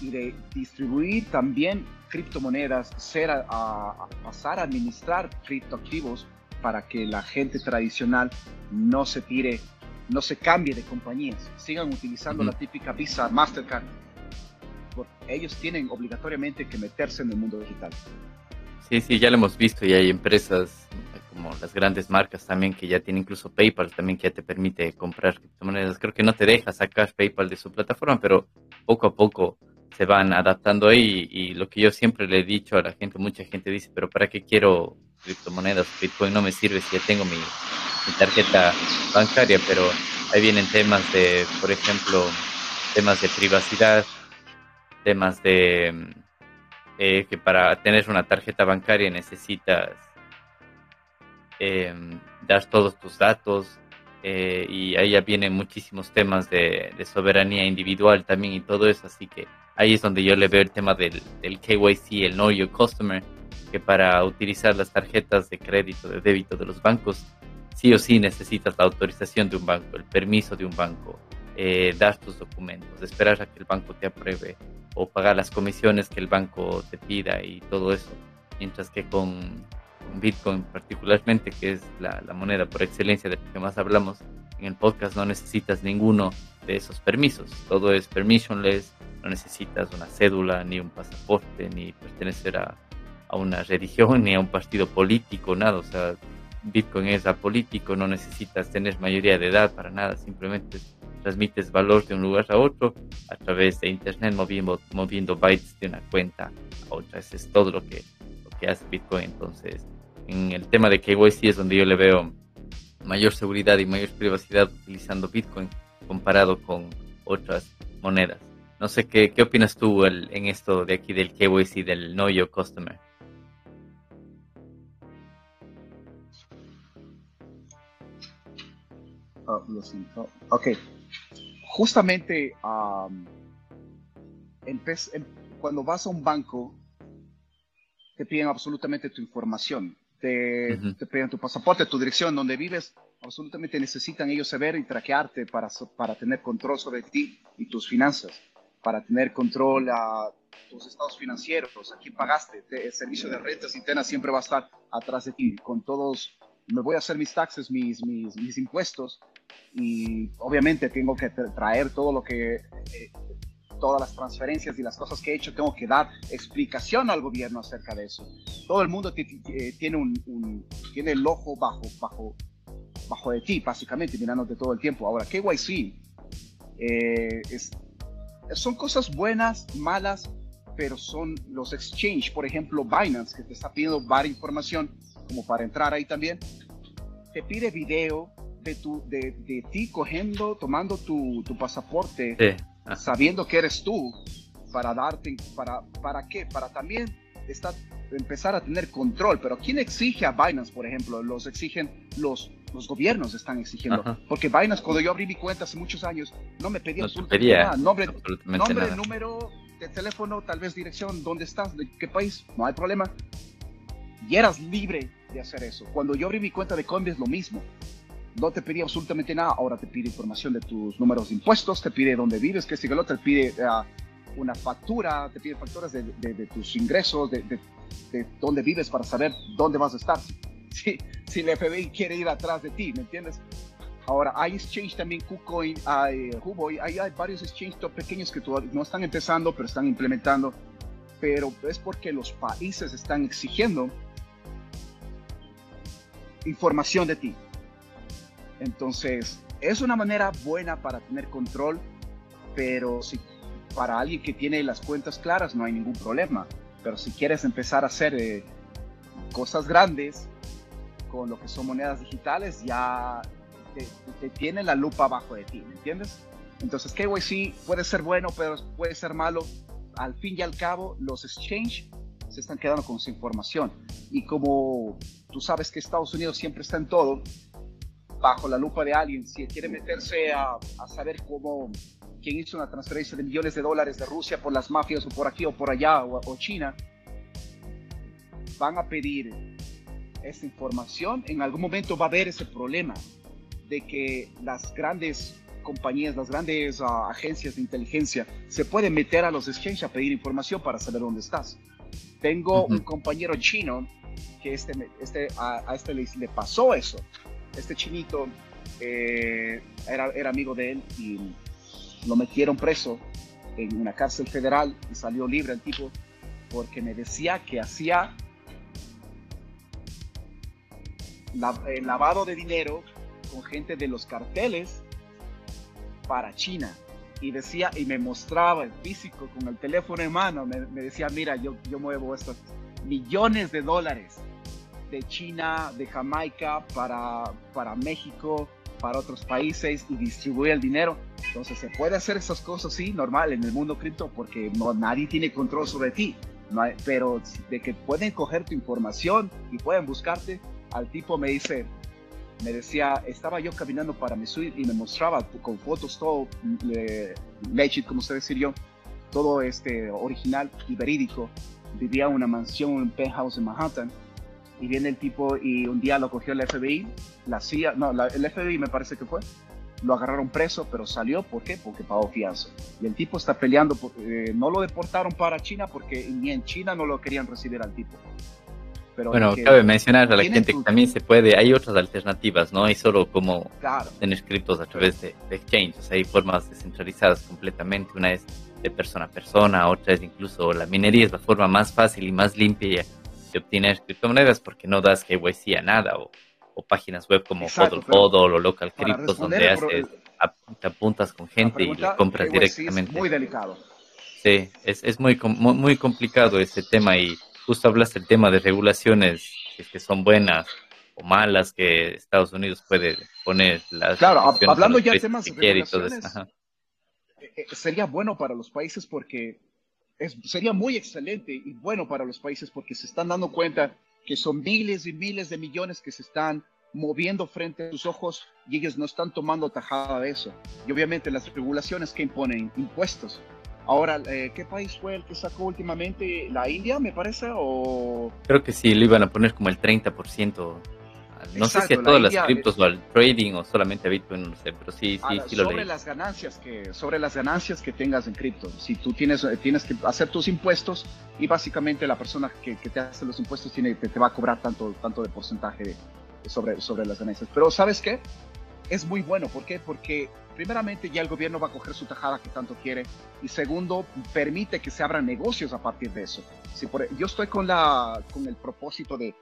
Speaker 5: y de distribuir también criptomonedas, ser a pasar a administrar criptoactivos para que la gente tradicional no se tire no se cambie de compañías, sigan utilizando la típica Visa, Mastercard. ellos tienen obligatoriamente que meterse en el mundo digital.
Speaker 2: Sí, sí, ya lo hemos visto y hay empresas como las grandes marcas también que ya tienen incluso PayPal también que ya te permite comprar criptomonedas. Creo que no te deja sacar PayPal de su plataforma, pero poco a poco se van adaptando ahí y lo que yo siempre le he dicho a la gente, mucha gente dice, pero ¿para qué quiero criptomonedas? Bitcoin no me sirve si ya tengo mi, mi tarjeta bancaria, pero ahí vienen temas de, por ejemplo, temas de privacidad, temas de eh, que para tener una tarjeta bancaria necesitas em, dar todos tus datos eh, y ahí ya vienen muchísimos temas de, soberanía individual también y todo eso, así que ahí es donde yo le veo el tema del, del KYC, el Know Your Customer, que para utilizar las tarjetas de crédito, de débito de los bancos, sí o sí necesitas la autorización de un banco, el permiso de un banco, eh, dar tus documentos, esperar a que el banco te apruebe o pagar las comisiones que el banco te pida y todo eso. Mientras que con, Bitcoin particularmente, que es la, moneda por excelencia de la que más hablamos en el podcast, no necesitas ninguno de esos permisos. Todo es permissionless, no necesitas una cédula, ni un pasaporte, ni pertenecer a, a una religión, ni a un partido político, nada. O sea, Bitcoin es apolítico, no necesitas tener mayoría de edad para nada, simplemente transmites valor de un lugar a otro a través de Internet moviendo, moviendo bytes de una cuenta a otra. Eso es todo lo que, lo que hace Bitcoin. Entonces, en el tema de KYC es donde yo le veo mayor seguridad y mayor privacidad utilizando Bitcoin comparado con otras monedas. No sé qué, qué opinas tú en esto de aquí del KYC, del Know Your Customer.
Speaker 5: Ah, ok. Justamente em, cuando vas a un banco, te piden absolutamente tu información. Te, piden tu pasaporte, tu dirección, donde vives. Absolutamente necesitan ellos saber y traquearte para, para tener control sobre ti y tus finanzas, para tener control a tus estados financieros, a quién pagaste. el servicio de rentas internas siempre va a estar atrás de ti, con todos me voy a hacer mis taxes, mis, mis, mis impuestos y obviamente tengo que traer todo lo que, eh, todas las transferencias y las cosas que he hecho, tengo que dar explicación al gobierno acerca de eso. Todo el mundo eh, tiene, un, tiene el ojo bajo, bajo, bajo de ti, básicamente, mirándote todo el tiempo. Ahora, KYC eh, es, son cosas buenas, malas, pero son los exchange, por ejemplo, Binance, que te está pidiendo varias información como para entrar ahí también, te pide video de, tu, de, de ti cogiendo, tomando tu, tu pasaporte, sabiendo que eres tú, para darte, para, ¿para qué? Para también estar, empezar a tener control. Pero ¿quién exige a Binance, por ejemplo? Los exigen los, los gobiernos están exigiendo. Porque Binance, cuando yo abrí mi cuenta hace muchos años, no me pedía,
Speaker 2: absolutamente nada.
Speaker 5: Nombre, nombre número de teléfono, tal vez dirección, dónde estás, de qué país, no hay problema. Y eras libre de hacer eso. Cuando yo abrí mi cuenta de Coinbase, lo mismo. No te pedía absolutamente nada. Ahora te pide información de tus números de impuestos, te pide dónde vives, qué sigue te pide uh, una factura, te pide facturas de, tus ingresos, de, de, dónde vives para saber dónde vas a estar. Si, si el FBI quiere ir atrás de ti, ¿me entiendes? Ahora, hay exchange también, KuCoin, hay Huboy, hay, hay varios exchanges pequeños que no están empezando, pero están implementando pero es porque los países están exigiendo información de ti. Entonces, es una manera buena para tener control, pero si para alguien que tiene las cuentas claras no hay ningún problema. Pero si quieres empezar a hacer eh, cosas grandes con lo que son monedas digitales, ya te, tiene la lupa abajo de ti, ¿me entiendes? Entonces KYC puede ser bueno, pero puede ser malo. Al fin y al cabo, los exchange se están quedando con su información. Y como tú sabes que Estados Unidos siempre está en todo, bajo la lupa de alguien, si quiere meterse a, saber cómo, quién hizo una transferencia de millones de dólares de Rusia por las mafias o por aquí o por allá o, China, van a pedir esa información. En algún momento va a haber ese problema de que las grandes compañías, las grandes ah, agencias de inteligencia se pueden meter a los exchanges a pedir información para saber dónde estás. Tengo un compañero chino que este, este, a, este le, pasó eso. Este chinito eh, era, era amigo de él y lo metieron preso en una cárcel federal y salió libre el tipo porque me decía que hacía lavado de dinero con gente de los carteles para China. Y decía y me mostraba el físico con el teléfono en mano. Me, decía mira yo, yo muevo estos millones de dólares de China de Jamaica para, para México para otros países y distribuye el dinero entonces se puede hacer esas cosas sí normal en el mundo cripto porque no nadie tiene control sobre ti pero de que pueden coger tu información y pueden buscarte al tipo me dice me decía, estaba yo caminando para mi suite y me mostraba con fotos todo legit, como usted decir yo, todo este original y verídico. Vivía en una mansión, un penthouse en Manhattan. Y viene el tipo y un día lo cogió el FBI, la CIA, no, el FBI me parece que fue. Lo agarraron preso, pero salió, ¿por qué? Porque pagó fianza. Y el tipo está peleando, eh, no lo deportaron para China porque ni en China no lo querían recibir al tipo
Speaker 2: bueno, cabe mencionar a la gente que también se puede, hay otras alternativas, no hay solo como tener criptos a través de, exchanges, hay formas descentralizadas completamente, una es de persona a persona, otra es incluso la minería es la forma más fácil y más limpia de obtener criptomonedas porque no das KYC a nada o, páginas web como Hodl o Local Cryptos donde haces, te apuntas con gente y le compras directamente.
Speaker 5: Es muy delicado.
Speaker 2: Sí, es, es muy, muy complicado ese tema y justo hablaste del tema de regulaciones que son buenas o malas que Estados Unidos puede poner. Las
Speaker 5: claro, hablando ya de temas de regulaciones, eh, eh, sería bueno para los países porque es, sería muy excelente y bueno para los países porque se están dando cuenta que son miles y miles de millones que se están moviendo frente a sus ojos y ellos no están tomando tajada de eso. Y obviamente las regulaciones que imponen impuestos Ahora, eh, ¿qué país fue el que sacó últimamente? ¿La India, me parece? O...
Speaker 2: Creo que sí, le iban a poner como el 30%. No sé si a todas las criptos o al trading o solamente a Bitcoin, no sé, pero sí, sí, sí lo
Speaker 5: sobre Las ganancias que, sobre las ganancias que tengas en cripto. Si tú tienes, eh, tienes que hacer tus impuestos y básicamente la persona que, te hace los impuestos tiene, te, te, va a cobrar tanto, tanto de porcentaje sobre, sobre las ganancias. Pero ¿sabes qué? Es muy bueno. ¿Por qué? Porque primeramente ya el gobierno va a coger su tajada que tanto quiere y segundo, permite que se abran negocios a partir de eso. Si por, yo estoy con, la, con el propósito de,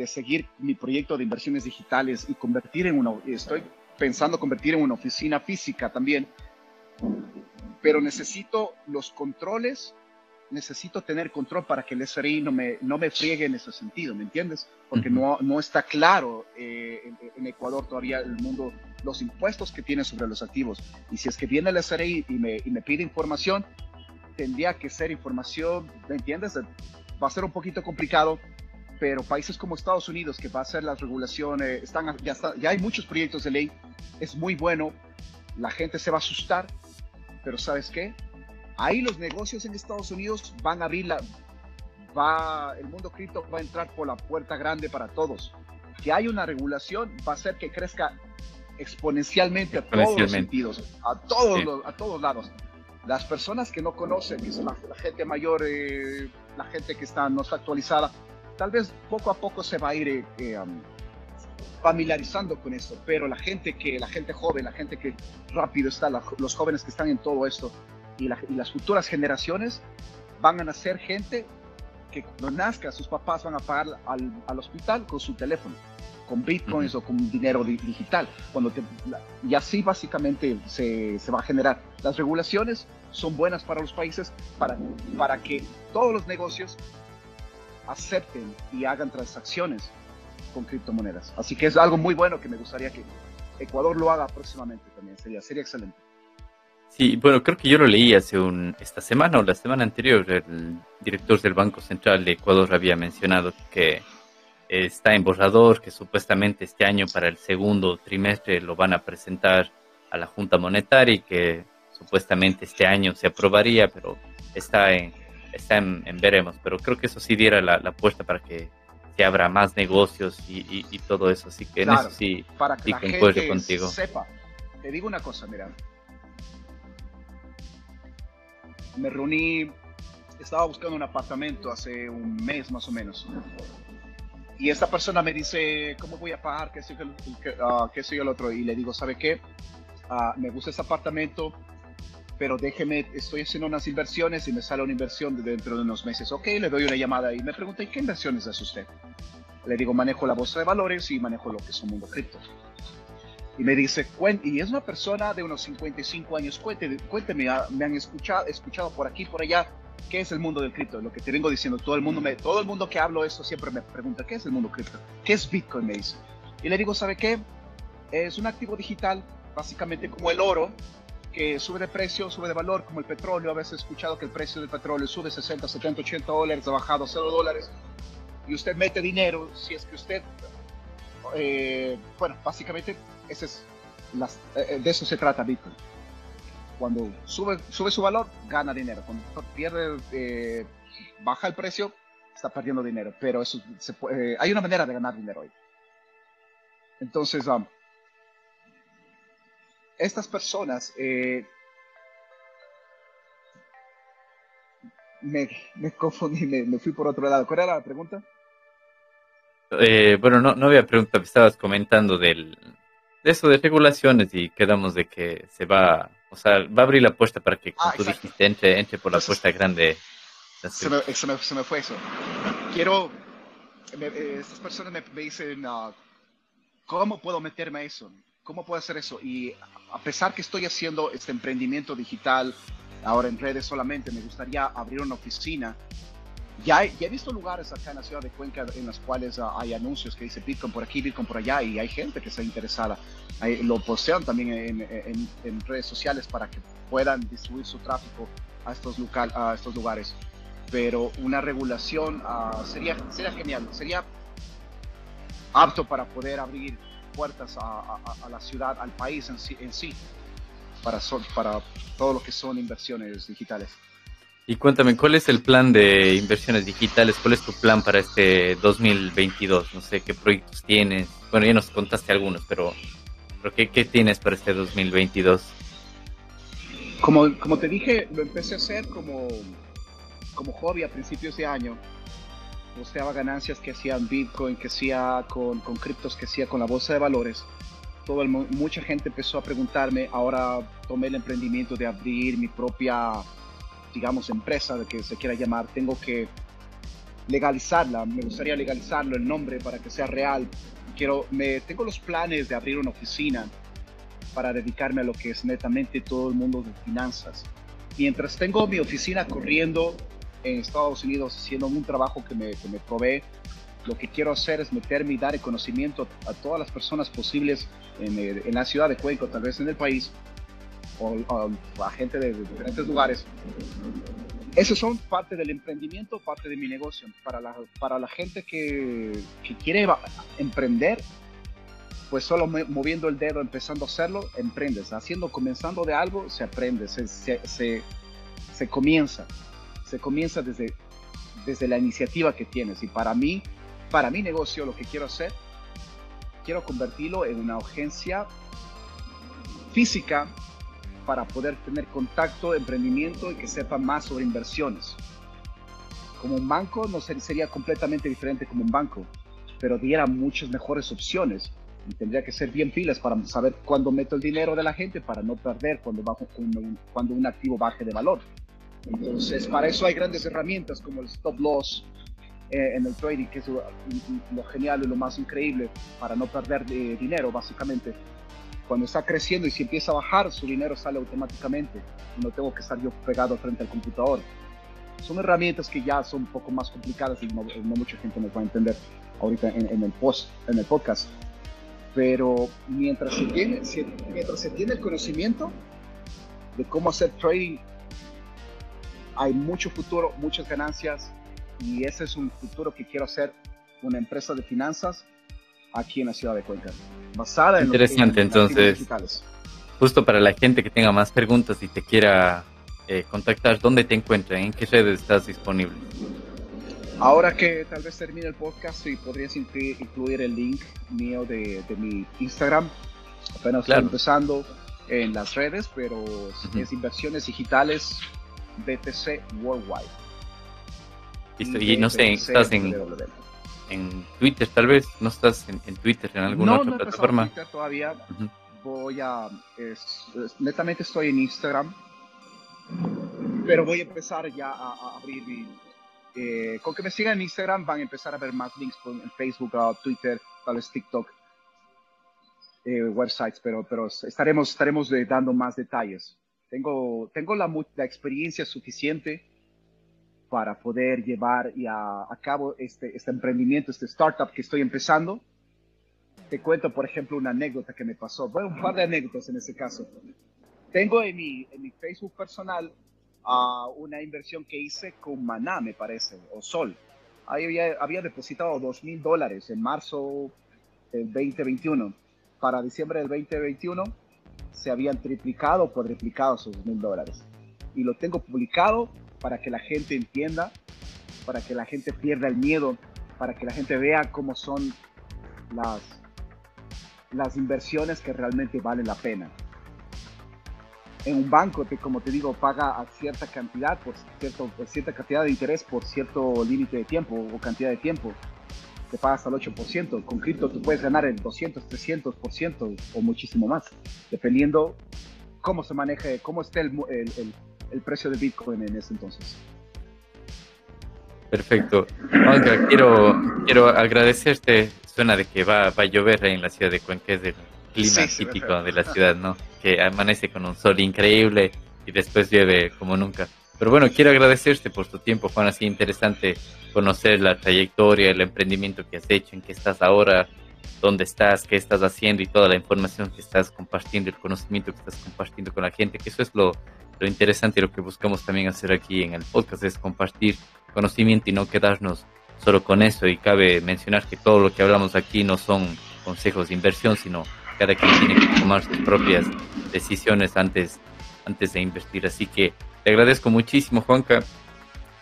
Speaker 5: de seguir mi proyecto de inversiones digitales y convertir en una, estoy pensando convertir en una oficina física también, pero necesito los controles necesito tener control para que el SRI no me, no me friegue en ese sentido, ¿me entiendes? Porque no, no está claro eh, en, Ecuador todavía el mundo, los impuestos que tiene sobre los activos. Y si es que viene el SRI y me, y me pide información, tendría que ser información, ¿me entiendes? Va a ser un poquito complicado, pero países como Estados Unidos, que va a hacer las regulaciones, están, ya, ya hay muchos proyectos de ley, es muy bueno, la gente se va a asustar, pero ¿sabes qué? Ahí los negocios en Estados Unidos van a abrir la, va, el mundo cripto va a entrar por la puerta grande para todos. Que hay una regulación va a hacer que crezca exponencialmente a todos los sentidos, a todos, a todos lados. Las personas que no conocen, que es la, gente mayor, eh, la gente que está, no está actualizada, tal vez poco a poco se va a ir eh, eh, um, familiarizando con esto, pero la gente que, la gente joven, la gente que rápido está, los jóvenes que están en todo esto, y, las futuras generaciones van a nacer gente que cuando nazca sus papás van a pagar al, al hospital con su teléfono, con bitcoins o con dinero digital. Cuando y así básicamente se, se, va a generar. Las regulaciones son buenas para los países para, para que todos los negocios acepten y hagan transacciones con criptomonedas. Así que es algo muy bueno que me gustaría que Ecuador lo haga próximamente también. Sería, sería excelente.
Speaker 2: Sí, bueno, creo que yo lo leí hace un, esta semana o la semana anterior. El director del Banco Central de Ecuador había mencionado que está en borrador, que supuestamente este año para el segundo trimestre lo van a presentar a la Junta Monetaria y que supuestamente este año se aprobaría, pero está en, está en, veremos. Pero creo que eso sí diera la, la puerta para que se abra más negocios y, y, todo eso. Así que en eso sí,
Speaker 5: para que la gente contigo. Sepa. Te digo una cosa, mira, me reuní, estaba buscando un apartamento hace un mes más o menos. Y esta persona me dice, ¿cómo voy a pagar? ¿Qué soy el, ah, qué, soy el otro? Y le digo, ¿sabe qué? Uh, me gusta ese apartamento, pero déjeme, estoy haciendo unas inversiones y me sale una inversión dentro de unos meses. Ok, le doy una llamada y me pregunta, ¿y qué inversiones hace usted? Le digo, manejo la bolsa de valores y manejo lo que es un mundo cripto. Y me dice, y es una persona de unos 55 años, cuénteme, cuénteme ah, me han escuchado, escuchado por aquí, por allá, ¿qué es el mundo del cripto? Lo que te vengo diciendo, todo el mundo, me, todo el mundo que hablo esto siempre me pregunta, ¿qué es el mundo cripto? ¿Qué es Bitcoin? Me dice. Y le digo, ¿sabe qué? Es un activo digital, básicamente como el oro, que sube de precio, sube de valor, como el petróleo. A veces he escuchado que el precio del petróleo sube 60, 70, 80 dólares, ha bajado 0 dólares. Y usted mete dinero, si es que usted, eh, bueno, básicamente ese es eh, de eso se trata Bitcoin. Cuando sube, sube su valor, gana dinero. Cuando pierde, eh, baja el precio, está perdiendo dinero. Pero eso se puede, hay una manera de ganar dinero hoy. Entonces, um, estas personas eh, me, me, confundí, me, fui por otro lado. ¿Cuál era la pregunta?
Speaker 2: bueno, no, no había pregunta, estabas comentando del, de eso de regulaciones y quedamos de que se va, o sea, va a abrir la puerta para que, como ah, tú dijiste, entre, por la puerta grande.
Speaker 5: Se me, se, me, se me, fue eso. Quiero, eh, estas personas me, dicen, uh, ¿cómo puedo meterme a eso? ¿Cómo puedo hacer eso? Y a pesar que estoy haciendo este emprendimiento digital, ahora en redes solamente, me gustaría abrir una oficina ya he, visto lugares acá en la ciudad de Cuenca en los cuales ah, hay anuncios que dice Bitcoin por aquí, Bitcoin por allá y hay gente que está interesada. lo postean también en, redes sociales para que puedan distribuir su tráfico a estos, local, a estos lugares. Pero una regulación ah, sería, sería genial, sería apto para poder abrir puertas a, la ciudad, al país en sí, en sí para, para todo lo que son inversiones digitales.
Speaker 2: Y cuéntame, ¿cuál es el plan de inversiones digitales? ¿Cuál es tu plan para este 2022? No sé qué proyectos tienes. Bueno, ya nos contaste algunos, pero, pero ¿qué, ¿qué, tienes para este 2022?
Speaker 5: Como, como te dije, lo empecé a hacer como, como hobby a principios de año. Posteaba ganancias que hacían Bitcoin, que hacía con, con criptos, que hacía con la bolsa de valores. Todo el, mucha gente empezó a preguntarme. Ahora tomé el emprendimiento de abrir mi propia digamos, empresa de que se quiera llamar, tengo que legalizarla, me gustaría legalizarlo el nombre para que sea real. Quiero, me, tengo los planes de abrir una oficina para dedicarme a lo que es netamente todo el mundo de finanzas. Mientras tengo mi oficina corriendo en Estados Unidos haciendo un trabajo que me, que me provee, lo que quiero hacer es meterme y dar el conocimiento a todas las personas posibles en, en la ciudad de Cuenca, tal vez en el país, o, a gente de, diferentes lugares. Esos son parte del emprendimiento, parte de mi negocio. Para la, para la gente que, que quiere emprender, pues solo moviendo el dedo, empezando a hacerlo, emprendes. Haciendo, comenzando de algo, se aprende, se, se, se, se comienza. Se comienza desde, desde la iniciativa que tienes. Y para mí, para mi negocio, lo que quiero hacer, quiero convertirlo en una agencia física para poder tener contacto, emprendimiento y que sepa más sobre inversiones. Como un banco no sería completamente diferente como un banco, pero diera muchas mejores opciones y tendría que ser bien pilas para saber cuándo meto el dinero de la gente para no perder cuando, bajo, cuando un activo baje de valor. Entonces, para eso hay grandes herramientas como el stop loss eh, en el trading, que es lo, genial y lo más increíble para no perder eh, dinero, básicamente. Cuando está creciendo y si empieza a bajar, su dinero sale automáticamente. No tengo que estar yo pegado frente al computador. Son herramientas que ya son un poco más complicadas y no, mucha gente nos va a entender ahorita en, el post, en el podcast. Pero mientras se tiene, mientras se tiene el conocimiento de cómo hacer trading hay mucho futuro, muchas ganancias y ese es un futuro que quiero hacer, una empresa de finanzas aquí en la ciudad de Cuenca, basada
Speaker 2: en Interesante, entonces, justo para la gente que tenga más preguntas y te quiera eh, contactar, ¿dónde te encuentran? ¿En qué redes estás disponible?
Speaker 5: Ahora que tal vez termine el podcast, y podrías incluir el link mío de, mi Instagram. Apenas estoy empezando en las redes, pero es inversiones digitales BTC Worldwide.
Speaker 2: y no sé, estás en, en Twitter tal vez, no estás en, Twitter, en alguna otra plataforma.
Speaker 5: Twitter todavía. Voy a, netamente estoy en Instagram, pero voy a empezar ya a, abrir. Eh, con que me sigan en Instagram van a empezar a ver más links en Facebook, Twitter, tal vez TikTok, eh, websites, pero, pero estaremos, estaremos dando más detalles tengo, tengo la, la experiencia suficiente para poder llevar a, a, cabo este, este emprendimiento, este startup que estoy empezando. Te cuento, por ejemplo, una anécdota que me pasó. Bueno, un par de anécdotas en ese caso. Tengo en mi, en mi Facebook personal uh, una inversión que hice con Maná, me parece, o Sol. Ahí había, había depositado dos mil dólares en marzo del 2021. Para diciembre del 2021 se habían triplicado o cuadriplicado sus mil dólares. Y lo tengo publicado para que la gente entienda, para que la gente pierda el miedo, para que la gente vea cómo son las, las inversiones que realmente valen la pena. En un banco, te, como te digo, paga a cierta cantidad, por, cierto, cierta cantidad de interés por cierto límite de tiempo o cantidad de tiempo te pagas al 8%. Con cripto tú puedes ganar el 200, 300% o muchísimo más, dependiendo cómo se maneje, cómo esté el, el, el, precio de Bitcoin en ese entonces.
Speaker 2: Perfecto. Olga, quiero, quiero agradecerte. Suena de que va, va a llover en la ciudad de Cuenca, es el clima típico de la ciudad, ¿no? Que amanece con un sol increíble y después llueve como nunca. Pero bueno, quiero agradecerte por tu tiempo, Juan. Así interesante conocer la trayectoria, el emprendimiento que has hecho, en qué estás ahora, dónde estás, qué estás haciendo y toda la información que estás compartiendo, el conocimiento que estás compartiendo con la gente, que eso es lo, lo interesante y lo que buscamos también hacer aquí en el podcast, es compartir conocimiento y no quedarnos solo con eso. Y cabe mencionar que todo lo que hablamos aquí no son consejos de inversión, sino cada quien tiene que tomar sus propias decisiones antes, antes de invertir. Así que te agradezco muchísimo, Juanca,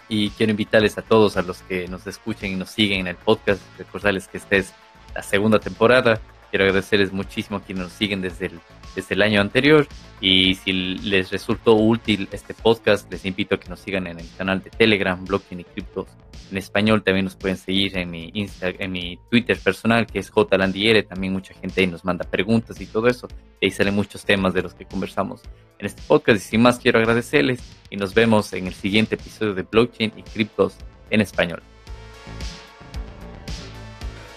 Speaker 2: y quiero invitarles a todos, a los que nos escuchen y nos siguen en el podcast, recordarles que esta es la segunda temporada. Quiero agradecerles muchísimo a quienes nos siguen desde el desde el año anterior. Y si les resultó útil este podcast, les invito a que nos sigan en el canal de Telegram, Blockchain y Criptos en español. También nos pueden seguir en mi, Insta, en mi Twitter personal, que es JLandiere. También mucha gente ahí nos manda preguntas y todo eso. Ahí salen muchos temas de los que conversamos en este podcast. Y sin más, quiero agradecerles y nos vemos en el siguiente episodio de Blockchain y Criptos en español.